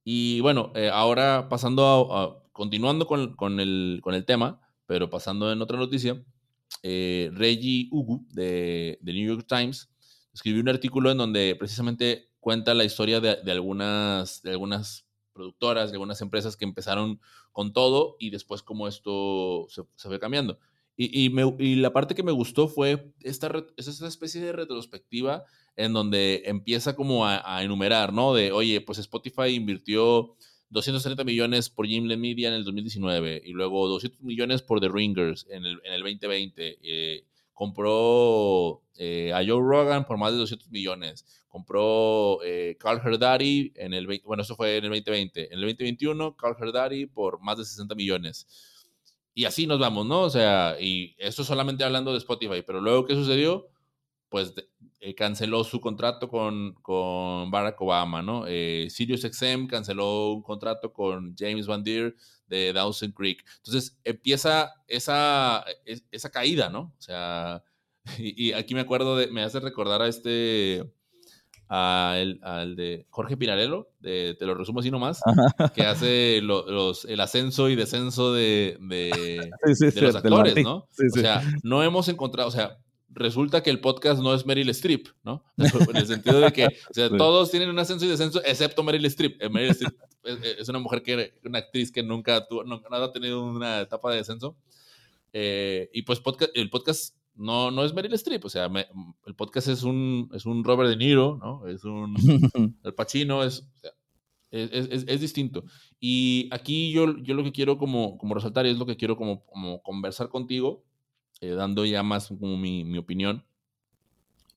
Y bueno, eh, ahora pasando a, continuando con, con, el, con el tema, pero pasando en otra noticia, eh, Reggie Ugu de, de New York Times escribió un artículo en donde precisamente cuenta la historia de, algunas, de algunas productoras, de algunas empresas que empezaron con todo y después como esto se, fue cambiando. Y, la parte que me gustó fue esta, esta especie de retrospectiva en donde empieza como a, enumerar, ¿no? De, oye, pues Spotify invirtió 230 millones por Gimlet Media en el 2019 y luego 200 millones por The Ringers en el, en el 2020. Eh, compró eh, a Joe Rogan por más de 200 millones, compró eh, Carl Herdari en el, bueno, eso fue en el 2020, en el 2021 Carl Herdari por más de 60 millones. Y así nos vamos, ¿no? O sea, y esto solamente hablando de Spotify, pero luego, ¿qué sucedió? Pues eh, canceló su contrato con, con Barack Obama, ¿no? Eh, SiriusXM canceló un contrato con James Van Der de Dawson Creek. Entonces empieza esa, esa caída, ¿no? O sea, <laughs> y, aquí me acuerdo de, me hace recordar a este, al, al de Jorge Pinarello, de, te lo resumo así nomás, <laughs> que hace los, el ascenso y descenso de, de, los actores, ¿no? o sea, no hemos encontrado, o sea, resulta que el podcast no es Meryl Streep, ¿no? <laughs> En el sentido de que o sea, todos tienen un ascenso y descenso, excepto Meryl Streep. Eh, Meryl Streep <laughs> es, una mujer que, una actriz que nunca, tuvo, nunca ha tenido una etapa de descenso. Eh, y pues podcast, el podcast no, no es Meryl Streep, o sea, el podcast es un, es un Robert De Niro, ¿no? Es un <laughs> El Pacino, es, es, es, distinto. Y aquí yo, yo lo que quiero como, como resaltar y es lo que quiero como, como conversar contigo eh, dando ya más como mi, mi opinión,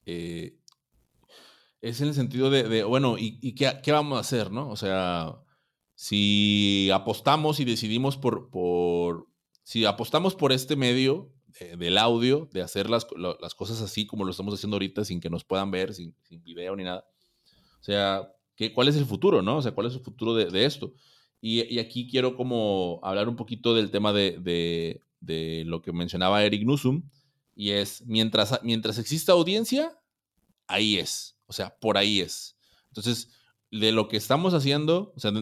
eh, es en el sentido de, bueno, ¿y, qué, qué, vamos a hacer, no? O sea, si apostamos y decidimos por, por si apostamos por este medio del audio, de hacer las, las, cosas así como lo estamos haciendo ahorita, sin que nos puedan ver, sin, video ni nada. O sea, ¿qué, ¿cuál es el futuro, no? O sea, ¿cuál es el futuro de, de esto? Y, aquí quiero como hablar un poquito del tema de, de lo que mencionaba Eric Nusum, y es, mientras, mientras exista audiencia, ahí es, o sea, por ahí es. Entonces, de lo que estamos haciendo, o sea,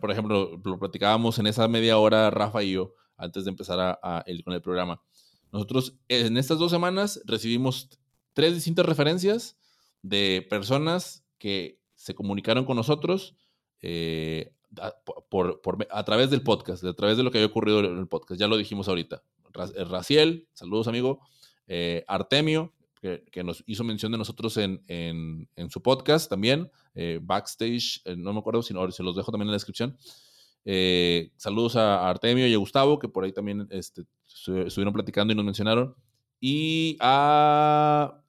por ejemplo, lo platicábamos en esa media hora Rafa y yo, antes de empezar a, con el programa. Nosotros en estas dos semanas recibimos tres distintas referencias de personas que se comunicaron con nosotros eh, por, a través del podcast, a través de lo que había ocurrido en el podcast. Ya lo dijimos ahorita. Eh, Raciel, saludos amigo. Eh, Artemio, que, nos hizo mención de nosotros en, su podcast también, eh, Backstage, eh, no me acuerdo si no, se los dejo también en la descripción. Eh, saludos a, Artemio y a Gustavo, que por ahí también este, estuvieron platicando y nos mencionaron. Y a...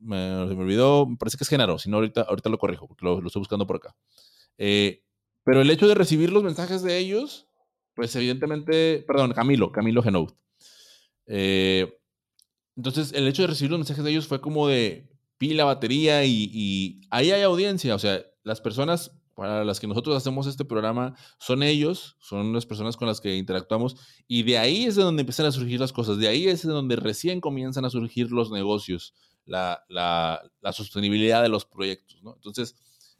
Me, me olvidó, me parece que es Genaro, si no ahorita, ahorita lo corrijo, porque lo, estoy buscando por acá. Pero el hecho de recibir los mensajes de ellos, pues evidentemente, perdón, Camilo, Camilo Genout. Eh, entonces, el hecho de recibir los mensajes de ellos fue como de pila, batería y, ahí hay audiencia. O sea, las personas para las que nosotros hacemos este programa son ellos, son las personas con las que interactuamos y de ahí es de donde empiezan a surgir las cosas, de ahí es de donde recién comienzan a surgir los negocios, la, sostenibilidad de los proyectos. Entonces,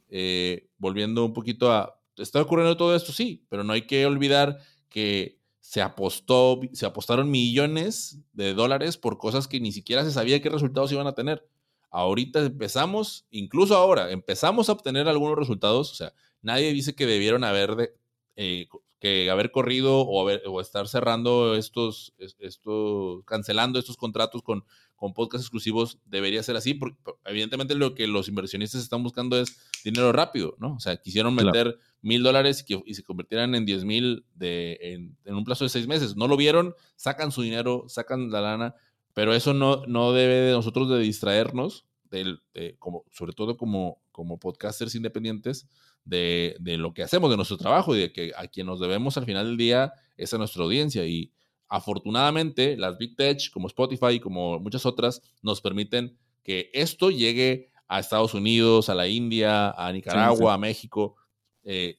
eh, volviendo un poquito a, ¿está ocurriendo todo esto? Sí, pero no hay que olvidar que se apostó, se apostaron millones de dólares por cosas que ni siquiera se sabía qué resultados iban a tener. Ahorita empezamos, incluso ahora, empezamos a obtener algunos resultados. O sea, nadie dice que debieron haber de, eh, que haber corrido o, haber, o estar cerrando estos, estos, cancelando estos contratos con, con podcasts exclusivos debería ser así, porque evidentemente lo que los inversionistas están buscando es dinero rápido, ¿no? O sea, quisieron meter mil dólares y, se convirtieran en diez mil en, en, un plazo de seis meses. No lo vieron, sacan su dinero, sacan la lana, pero eso no, no debe de nosotros de distraernos, del, como, sobre todo como, como podcasters independientes, de, de, lo que hacemos, de nuestro trabajo y de que a quien nos debemos al final del día es a nuestra audiencia. Y afortunadamente, las Big Tech, como Spotify y como muchas otras, nos permiten que esto llegue a Estados Unidos, a la India, a Nicaragua, a México, eh,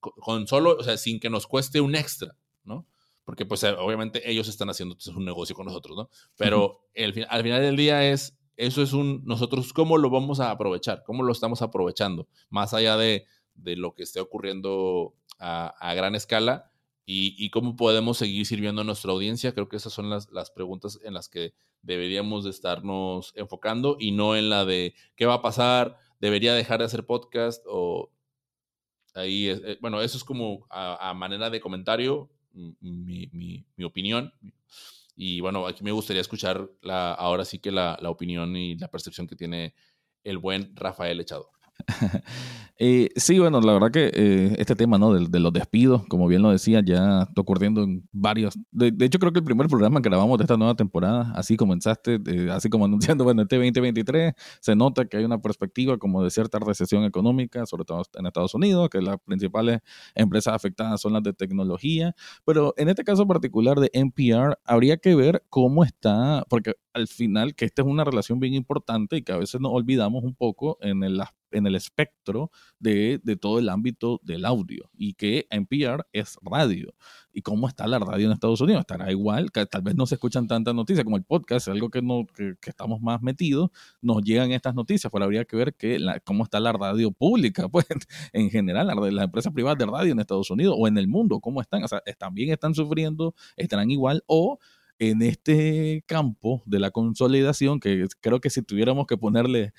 con solo, o sea, sin que nos cueste un extra, ¿no? Porque pues obviamente ellos están haciendo un negocio con nosotros, ¿no? Pero el, al final del día es, eso es un, nosotros cómo lo vamos a aprovechar, cómo lo estamos aprovechando, más allá de, de lo que esté ocurriendo a, a gran escala y, cómo podemos seguir sirviendo a nuestra audiencia. Creo que esas son las, preguntas en las que deberíamos de estarnos enfocando y no en la de qué va a pasar, debería dejar de hacer podcast o ahí, eh, bueno, eso es como a, manera de comentario mi, opinión. Y bueno, aquí me gustaría escuchar la, ahora sí que la opinión y la percepción que tiene el buen Rafael Echado. <laughs> Eh, sí, bueno, la verdad que eh, este tema ¿no? de, los despidos, como bien lo decía, ya está ocurriendo en varios. De, hecho, creo que el primer programa que grabamos de esta nueva temporada, así comenzaste, eh, así como <laughs> anunciando, bueno, este 2023, se nota que hay una perspectiva como de cierta recesión económica, sobre todo en Estados Unidos, que las principales empresas afectadas son las de tecnología. Pero en este caso particular de NPR, habría que ver cómo está, porque al final, que esta es una relación bien importante y que a veces nos olvidamos un poco en el aspecto en el espectro de, todo el ámbito del audio y que NPR es radio. ¿Y cómo está la radio en Estados Unidos? Estará igual, que tal vez no se escuchan tantas noticias como el podcast, algo que, no, que, estamos más metidos, nos llegan estas noticias, pero habría que ver que cómo está la radio pública, <laughs> pues en general, las la empresas privadas de radio en Estados Unidos o en el mundo, cómo están, o sea, también están sufriendo, estarán igual o en este campo de la consolidación, que creo que si tuviéramos que ponerle,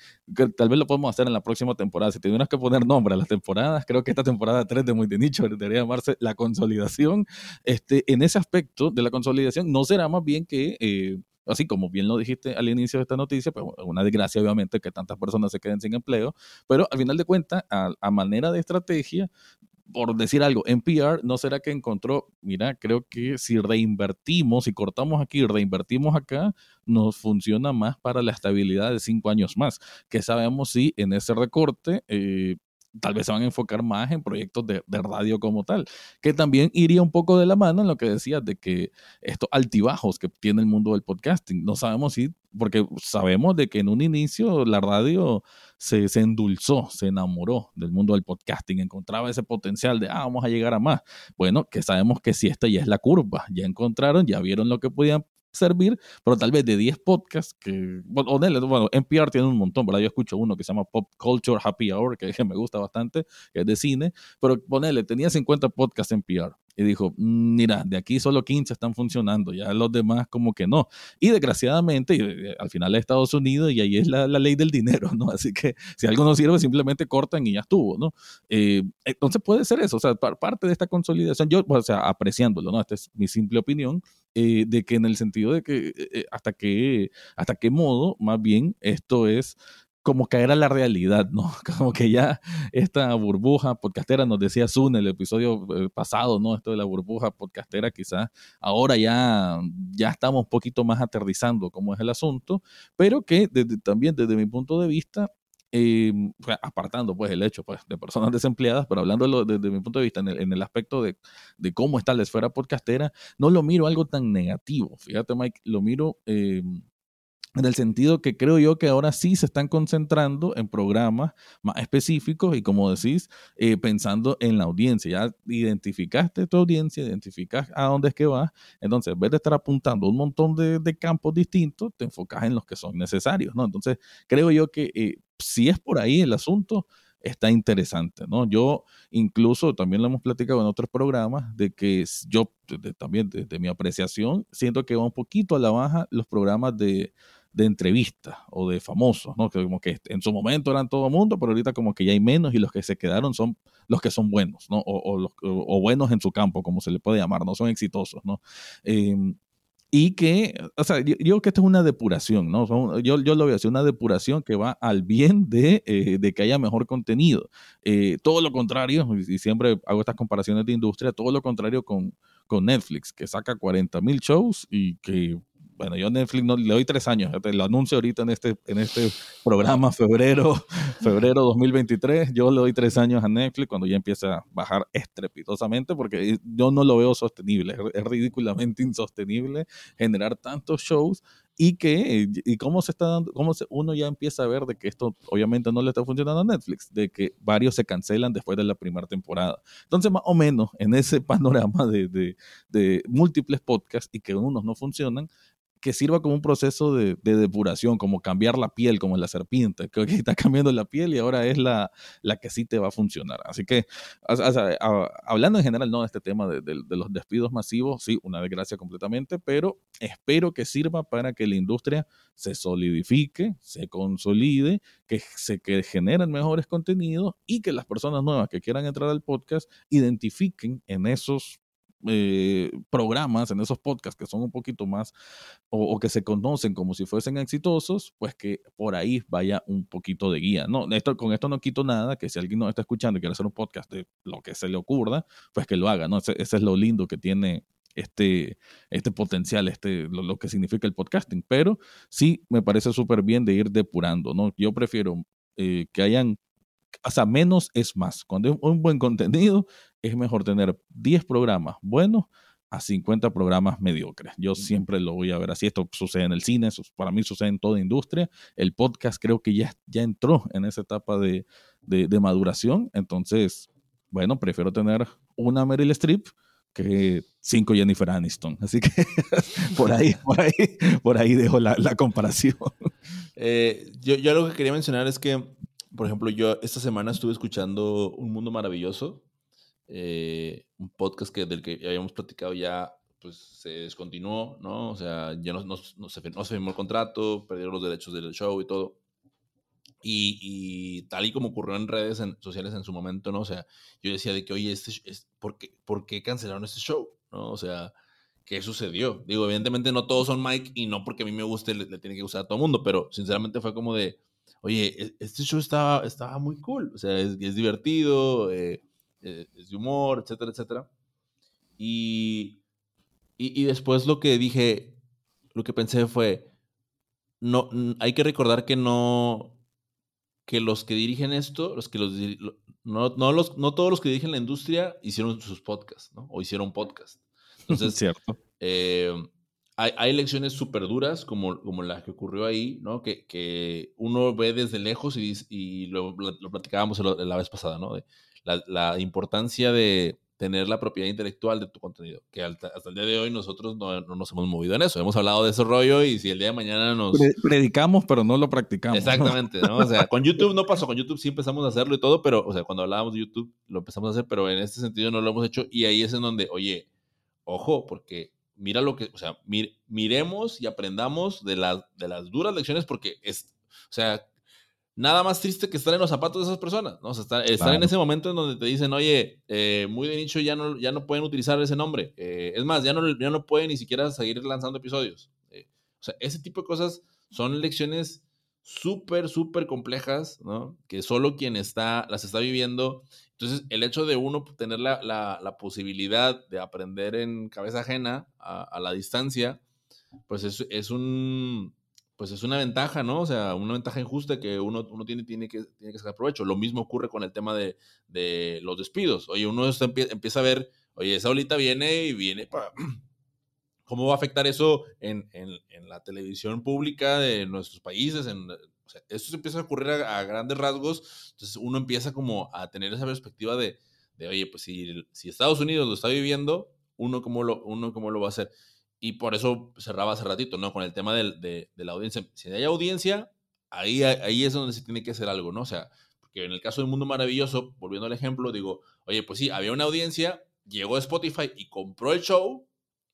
tal vez lo podemos hacer en la próxima temporada, si tuviéramos que poner nombre a las temporadas, creo que esta temporada 3 de Muy de Nicho debería llamarse la consolidación. Este, en ese aspecto de la consolidación, no será más bien que... Eh, así como bien lo dijiste al inicio de esta noticia, pues una desgracia obviamente que tantas personas se queden sin empleo, pero al final de cuentas, a manera de estrategia, por decir algo, NPR, ¿no será que encontró, mira, creo que si reinvertimos, si cortamos aquí reinvertimos acá, nos funciona más para la estabilidad de cinco años más? Que sabemos si en ese recorte eh, tal vez se van a enfocar más en proyectos de, radio como tal, que también iría un poco de la mano en lo que decías de que estos altibajos que tiene el mundo del podcasting, no sabemos si, porque sabemos de que en un inicio la radio se, se endulzó, se enamoró del mundo del podcasting, encontraba ese potencial de, ah, vamos a llegar a más. Bueno, que sabemos que si esta ya es la curva, ya encontraron, ya vieron lo que podían servir, pero tal vez de 10 podcasts que, bueno, bueno, NPR tiene un montón, ¿verdad? Yo escucho uno que se llama Pop Culture Happy Hour, que, me gusta bastante, que es de cine, pero ponele, tenía 50 podcasts en NPR y dijo, mira, de aquí solo 15 están funcionando, ya los demás como que no. Y desgraciadamente, eh, al final es Estados Unidos y ahí es la, ley del dinero, ¿no? <laughs> Así que si algo no sirve, simplemente cortan y ya estuvo, ¿no? Eh, entonces puede ser eso, o sea, parte de esta consolidación, yo, o sea, apreciándolo, ¿no? Esta es mi simple opinión, eh, de que en el sentido de que hasta qué hasta qué modo más bien esto es como caer a la realidad, ¿no? <laughs> Como que ya esta burbuja podcastera, nos decía Zoom en el episodio eh, pasado, ¿no? Esto de la burbuja podcastera, quizás ahora ya, ya estamos un poquito más aterrizando cómo es el asunto, pero que también desde mi punto de vista, eh, apartando pues el hecho pues, de personas <laughs> desempleadas, pero hablando desde mi punto de vista en el, aspecto de, de, cómo está la esfera podcastera, no lo miro algo tan negativo. Fíjate, Mike, lo miro eh, en el sentido que creo yo que ahora sí se están concentrando en programas más específicos y como decís, eh, pensando en la audiencia. Ya identificaste tu audiencia, identificas a dónde es que vas, entonces en vez de estar apuntando un montón de, campos distintos, te enfocas en los que son necesarios, ¿no? Entonces creo yo que eh, si es por ahí el asunto, está interesante, ¿no? Yo incluso también lo hemos platicado en otros programas de que yo también desde mi apreciación siento que va un poquito a la baja los programas de de entrevistas o de famosos, ¿no? Que como que en su momento eran todo mundo, pero ahorita como que ya hay menos y los que se quedaron son los que son buenos, ¿no? O, o, buenos en su campo, como se le puede llamar, ¿no? Son exitosos, ¿no? Em, y que, o sea, yo, creo que esto es una depuración, ¿no? Yo, yo lo veo así, una depuración que va al bien de, eh, de que haya mejor contenido. Eh, todo lo contrario, y siempre hago estas comparaciones de industria, todo lo contrario con, con Netflix, que saca 40 mil shows y que bueno, yo Netflix no, le doy tres años, lo anuncio ahorita en este, en este programa, febrero, <laughs> febrero 2023, yo le doy tres años a Netflix cuando ya empieza a bajar estrepitosamente, porque yo no lo veo sostenible, es ridículamente insostenible generar tantos shows y que y cómo se está dando, cómo uno ya empieza a ver de que esto obviamente no le está funcionando a Netflix, de que varios se cancelan después de la primera temporada. Entonces, más o menos en ese <laughs> panorama de, de múltiples podcasts y que unos no funcionan, que sirva como un proceso de, depuración, como cambiar la piel, como la serpiente, que está cambiando la piel y ahora es la, la que sí te va a funcionar. Así que, hablando en general, no de este tema de, de, los despidos masivos, sí, una desgracia completamente, pero espero que sirva para que la industria se solidifique, se consolide, que se que generen mejores contenidos y que las personas nuevas que quieran entrar al podcast identifiquen en esos eh, programas, en esos podcasts que son un poquito más o, que se conocen como si fuesen exitosos, pues que por ahí vaya un poquito de guía. No, con esto no quito nada, que si alguien nos está escuchando y quiere hacer un podcast de lo que se le ocurra, pues que lo haga, ¿no? Ese, es lo lindo que tiene este, este potencial, este, lo, que significa el podcasting. Pero sí me parece súper bien de ir depurando, ¿no? Yo prefiero eh, que hayan o sea, menos es más. Cuando hay un buen contenido, es mejor tener 10 programas buenos a 50 programas mediocres. Yo siempre lo voy a ver así. Esto sucede en el cine, para mí sucede en toda industria. El podcast creo que ya, ya entró en esa etapa de, de, maduración. Entonces, bueno, prefiero tener una Meryl Streep que cinco Jennifer Aniston. <laughs> Así que por ahí, por ahí, por ahí dejo la, la comparación. Eh, yo, yo algo que quería mencionar es que por ejemplo, yo esta semana estuve escuchando Un Mundo Maravilloso, eh, un podcast que, del que habíamos platicado ya, pues se descontinuó, ¿no? O sea, ya no, no, no, se, no se firmó el contrato, perdieron los derechos del show y todo. Y, y, tal y como ocurrió en redes sociales en su momento, ¿no? O sea, yo decía de que, oye, este, es, ¿por, qué, ¿por qué cancelaron este show? ¿No? O sea, ¿qué sucedió? Digo, evidentemente no todos son Mike y no porque a mí me guste le, le tiene que gustar a todo el mundo, pero sinceramente fue como de, oye, e, este show estaba, estaba muy cool, o sea, es, divertido, eh, eh, es de humor, etcétera, etcétera. Y, y, después lo que dije, lo que pensé fue, no, hay que recordar que no, que los que dirigen esto, los que los, no, no, los, no todos los que dirigen la industria hicieron sus podcasts, ¿no? O hicieron <laughs> podcast. Entonces, Cierto. Eh, hay, hay lecciones súper duras, como, como la que ocurrió ahí, ¿no? Que, que uno ve desde lejos y, y lo, lo, platicábamos la vez pasada, ¿no? De la, la, importancia de tener la propiedad intelectual de tu contenido, que hasta, el día de hoy nosotros no, no, nos hemos movido en eso. Hemos hablado de ese rollo y si el día de mañana nos... Predicamos, pero no lo practicamos. Exactamente, ¿no? O sea, con YouTube no pasó, con YouTube sí empezamos a hacerlo y todo, pero, o sea, cuando hablábamos de YouTube lo empezamos a hacer, pero en este sentido no lo hemos hecho y ahí es en donde, oye, ojo, porque mira lo que, o sea, miremos y aprendamos de, las de las duras lecciones porque es, o sea, nada más triste que estar en los zapatos de esas personas, ¿no? O sea, estar, en ese momento en donde te dicen, oye, eh, muy de nicho ya no, ya no pueden utilizar ese nombre. Eh, es más, ya no, ya no pueden ni siquiera seguir lanzando episodios. Eh, o sea, ese tipo de cosas son lecciones súper, súper complejas, ¿no? Que solo quien está, las está viviendo. Entonces, el hecho de uno tener la, la, posibilidad de aprender en cabeza ajena, a, la distancia, pues es, es un pues es una ventaja, ¿no? O sea, una ventaja injusta que uno, uno tiene, tiene, que, tiene que sacar provecho. Lo mismo ocurre con el tema de, de los despidos. Oye, uno empieza a ver, oye, esa olita viene y viene para... <clears throat> ¿Cómo va a afectar eso en, en, en, la televisión pública de nuestros países? En, o sea, esto se empieza a ocurrir a, grandes rasgos. Entonces uno empieza como a tener esa perspectiva de, de oye, pues si, si Estados Unidos lo está viviendo, uno cómo lo, uno cómo lo va a hacer. Y por eso cerraba hace ratito, ¿no? Con el tema de, de, de la audiencia. Si hay audiencia, ahí, ahí es donde se tiene que hacer algo, ¿no? O sea, porque en el caso del Mundo Maravilloso, volviendo al ejemplo, digo, oye, pues sí, había una audiencia, llegó Spotify y compró el show.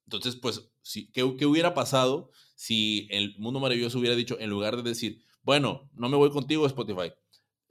Entonces, pues, sí, ¿qué, ¿qué hubiera pasado si el Mundo Maravilloso hubiera dicho, en lugar de decir, bueno, no me voy contigo, Spotify,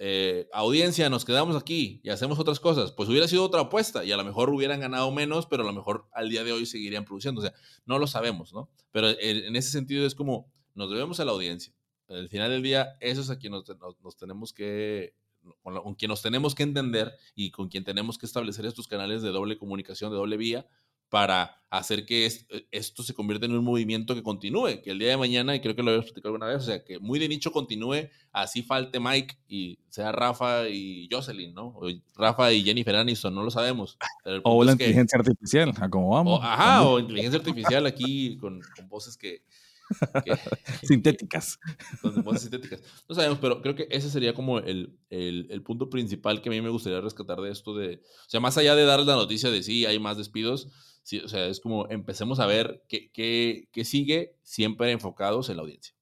eh, audiencia, nos quedamos aquí y hacemos otras cosas, pues hubiera sido otra apuesta y a lo mejor hubieran ganado menos, pero a lo mejor al día de hoy seguirían produciendo. O sea, no lo sabemos, ¿no? Pero en ese sentido es como nos debemos a la audiencia. Al final del día, eso es a quien nos, tenemos que, con quien nos tenemos que entender y con quien tenemos que establecer estos canales de doble comunicación, de doble vía, para hacer que eh, esto se convierta en un movimiento que continúe, que el día de mañana, y creo que lo habíamos platicado alguna vez, o sea, que muy de nicho continúe, así falte Mike y sea Rafa y Jocelyn, ¿no? O Rafa y Jennifer Aniston, no lo sabemos. O la inteligencia artificial, a cómo vamos. ajá, o inteligencia artificial aquí con, voces que, <laughs> sintéticas. Con voces sintéticas. No sabemos, pero creo que ese sería como el, el, el, punto principal que a mí me gustaría rescatar de esto de, o sea, más allá de dar la noticia de sí, hay más despidos, Sí, o sea, es como empecemos a ver qué, qué, qué sigue siempre enfocados en la audiencia.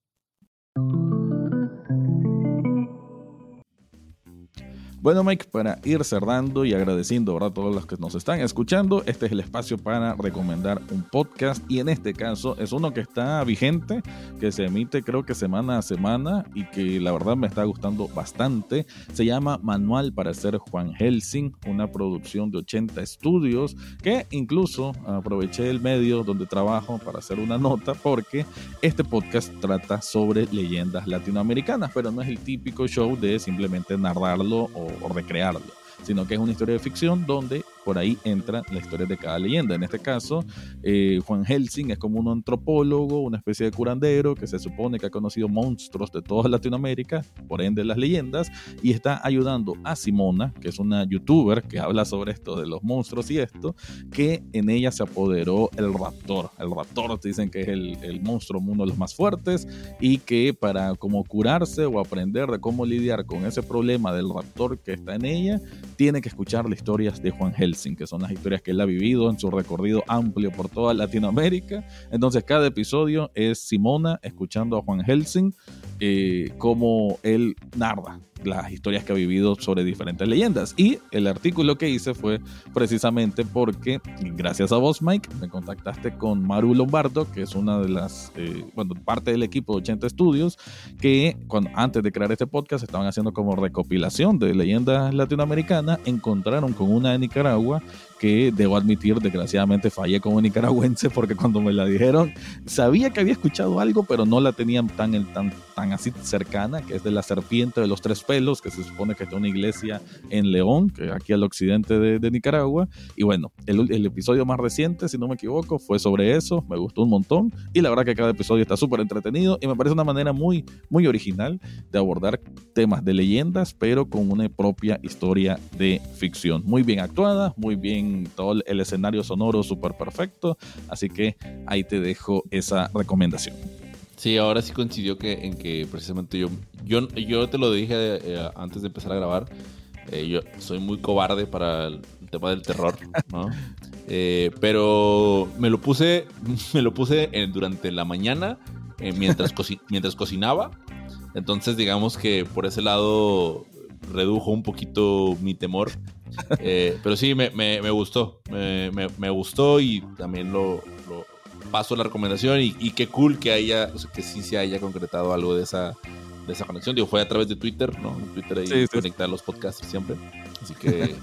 Bueno, Mike, para ir cerrando y agradeciendo a todos los que nos están escuchando, este es el espacio para recomendar un podcast y en este caso es uno que está vigente, que se emite creo que semana a semana y que la verdad me está gustando bastante. Se llama Manual para ser Juan Helsing, una producción de 80 estudios que incluso aproveché el medio donde trabajo para hacer una nota porque este podcast trata sobre leyendas latinoamericanas, pero no es el típico show de simplemente narrarlo o o, recrearlo, sino que es una historia de ficción donde por ahí entra la historia de cada leyenda. En este caso, eh, Juan Helsing es como un antropólogo, una especie de curandero que se supone que ha conocido monstruos de toda Latinoamérica, por ende las leyendas, y está ayudando a Simona, que es una youtuber que habla sobre esto de los monstruos y esto, que en ella se apoderó el raptor. El raptor dicen que es el, el monstruo, uno de los más fuertes, y que para como curarse o aprender de cómo lidiar con ese problema del raptor que está en ella, tiene que escuchar las historias de Juan Helsing que son las historias que él ha vivido en su recorrido amplio por toda Latinoamérica. Entonces cada episodio es Simona escuchando a Juan Helsing eh, como él narra las historias que ha vivido sobre diferentes leyendas. Y el artículo que hice fue precisamente porque, gracias a vos, Mike, me contactaste con Maru Lombardo, que es una de las, eh, bueno, parte del equipo de 80 Estudios, que cuando, antes de crear este podcast estaban haciendo como recopilación de leyendas latinoamericanas, encontraron con una de Nicaragua know que debo admitir, desgraciadamente fallé como nicaragüense porque cuando me la dijeron sabía que había escuchado algo, pero no la tenían tan, tan, tan así cercana, que es de la serpiente de los tres pelos, que se supone que es de una iglesia en León, que aquí al occidente de, Nicaragua. Y bueno, el, el, episodio más reciente, si no me equivoco, fue sobre eso, me gustó un montón y la verdad que cada episodio está súper entretenido y me parece una manera muy, muy original de abordar temas de leyendas, pero con una propia historia de ficción. Muy bien actuada, muy bien todo el escenario sonoro súper perfecto. Así que ahí te dejo esa recomendación. Sí, ahora sí coincidió que, en que precisamente yo, yo, yo te lo dije eh, antes de empezar a grabar. Eh, yo soy muy cobarde para el tema del terror, ¿no? <laughs> Eh, pero me lo puse, <laughs> me lo puse durante la mañana mientras, mientras cocinaba. Entonces, digamos que por ese lado redujo un poquito mi temor. Eh, pero sí, me, me, me gustó. Me, me, gustó y también lo, lo paso la recomendación. Y, y, qué cool que haya, que sí se haya concretado algo de esa, de esa conexión. Digo, fue a través de Twitter, ¿no? Twitter ahí Sí, sí. conecta a los podcasts siempre. Así que,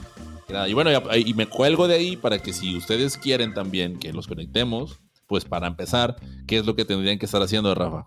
nada. Y bueno, y, y me cuelgo de ahí para que si ustedes quieren también que los conectemos, pues para empezar, ¿qué es lo que tendrían que estar haciendo, Rafa?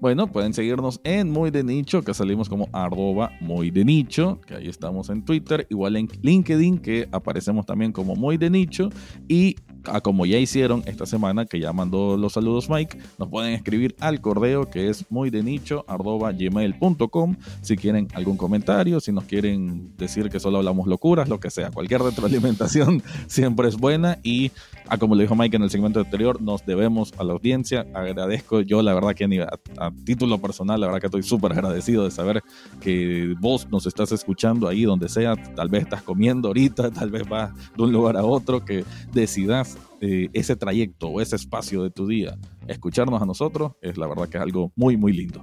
Bueno, pueden seguirnos en Muy de Nicho, que salimos como arroba Muy de Nicho, que ahí estamos en Twitter, igual en LinkedIn, que aparecemos también como Muy de Nicho, y a como ya hicieron esta semana, que ya mandó los saludos Mike, nos pueden escribir al correo que es muy de nicho gmail.com si quieren algún comentario, si nos quieren decir que solo hablamos locuras, lo que sea, cualquier retroalimentación <laughs> siempre es buena y a como lo dijo Mike en el segmento anterior, nos debemos a la audiencia, agradezco yo la verdad que a- a título personal, la verdad que estoy súper agradecido de saber que vos nos estás escuchando ahí donde sea, tal vez estás comiendo ahorita, <laughs> tal vez vas de un lugar a otro, que decidas eh, ese trayecto o ese espacio de tu día, escucharnos a nosotros, es la verdad que es algo muy, muy lindo.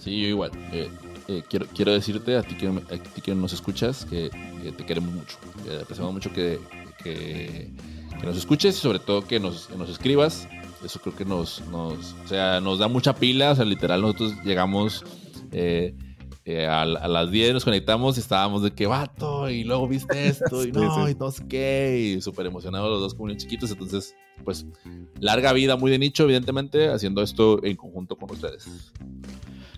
Sí, yo igual. Eh, eh, quiero, quiero decirte a ti que, a ti que nos escuchas que, te queremos mucho. Que apreciamos mucho que, que, que nos escuches y sobre todo que nos, que nos escribas. Eso creo que nos, nos, o sea, nos da mucha pila. O sea, literal, nosotros llegamos eh, eh, a, a las 10, nos conectamos y estábamos de que vato, y luego viste <laughs> esto, y no, y no sé qué, y súper emocionados los dos como niños chiquitos. Entonces, pues, larga vida, muy de nicho, evidentemente, haciendo esto en conjunto con ustedes.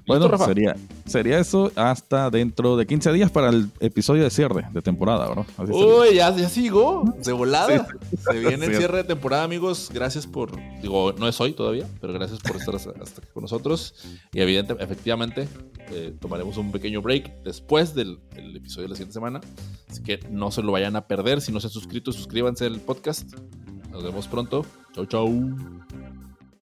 Bueno, sería, sería eso hasta dentro de 15 días para el episodio de cierre de temporada, sería. Uy, ya, ya sigo. De volada. Se viene el Sí. cierre de temporada, amigos. Gracias por. Digo, no es hoy todavía, pero gracias por estar hasta aquí con nosotros. Y evidente, efectivamente, eh, tomaremos un pequeño break después del, del episodio de la siguiente semana. Así que no se lo vayan a perder. Si no se han suscrito, suscríbanse al podcast. Nos vemos pronto. Chau, chau.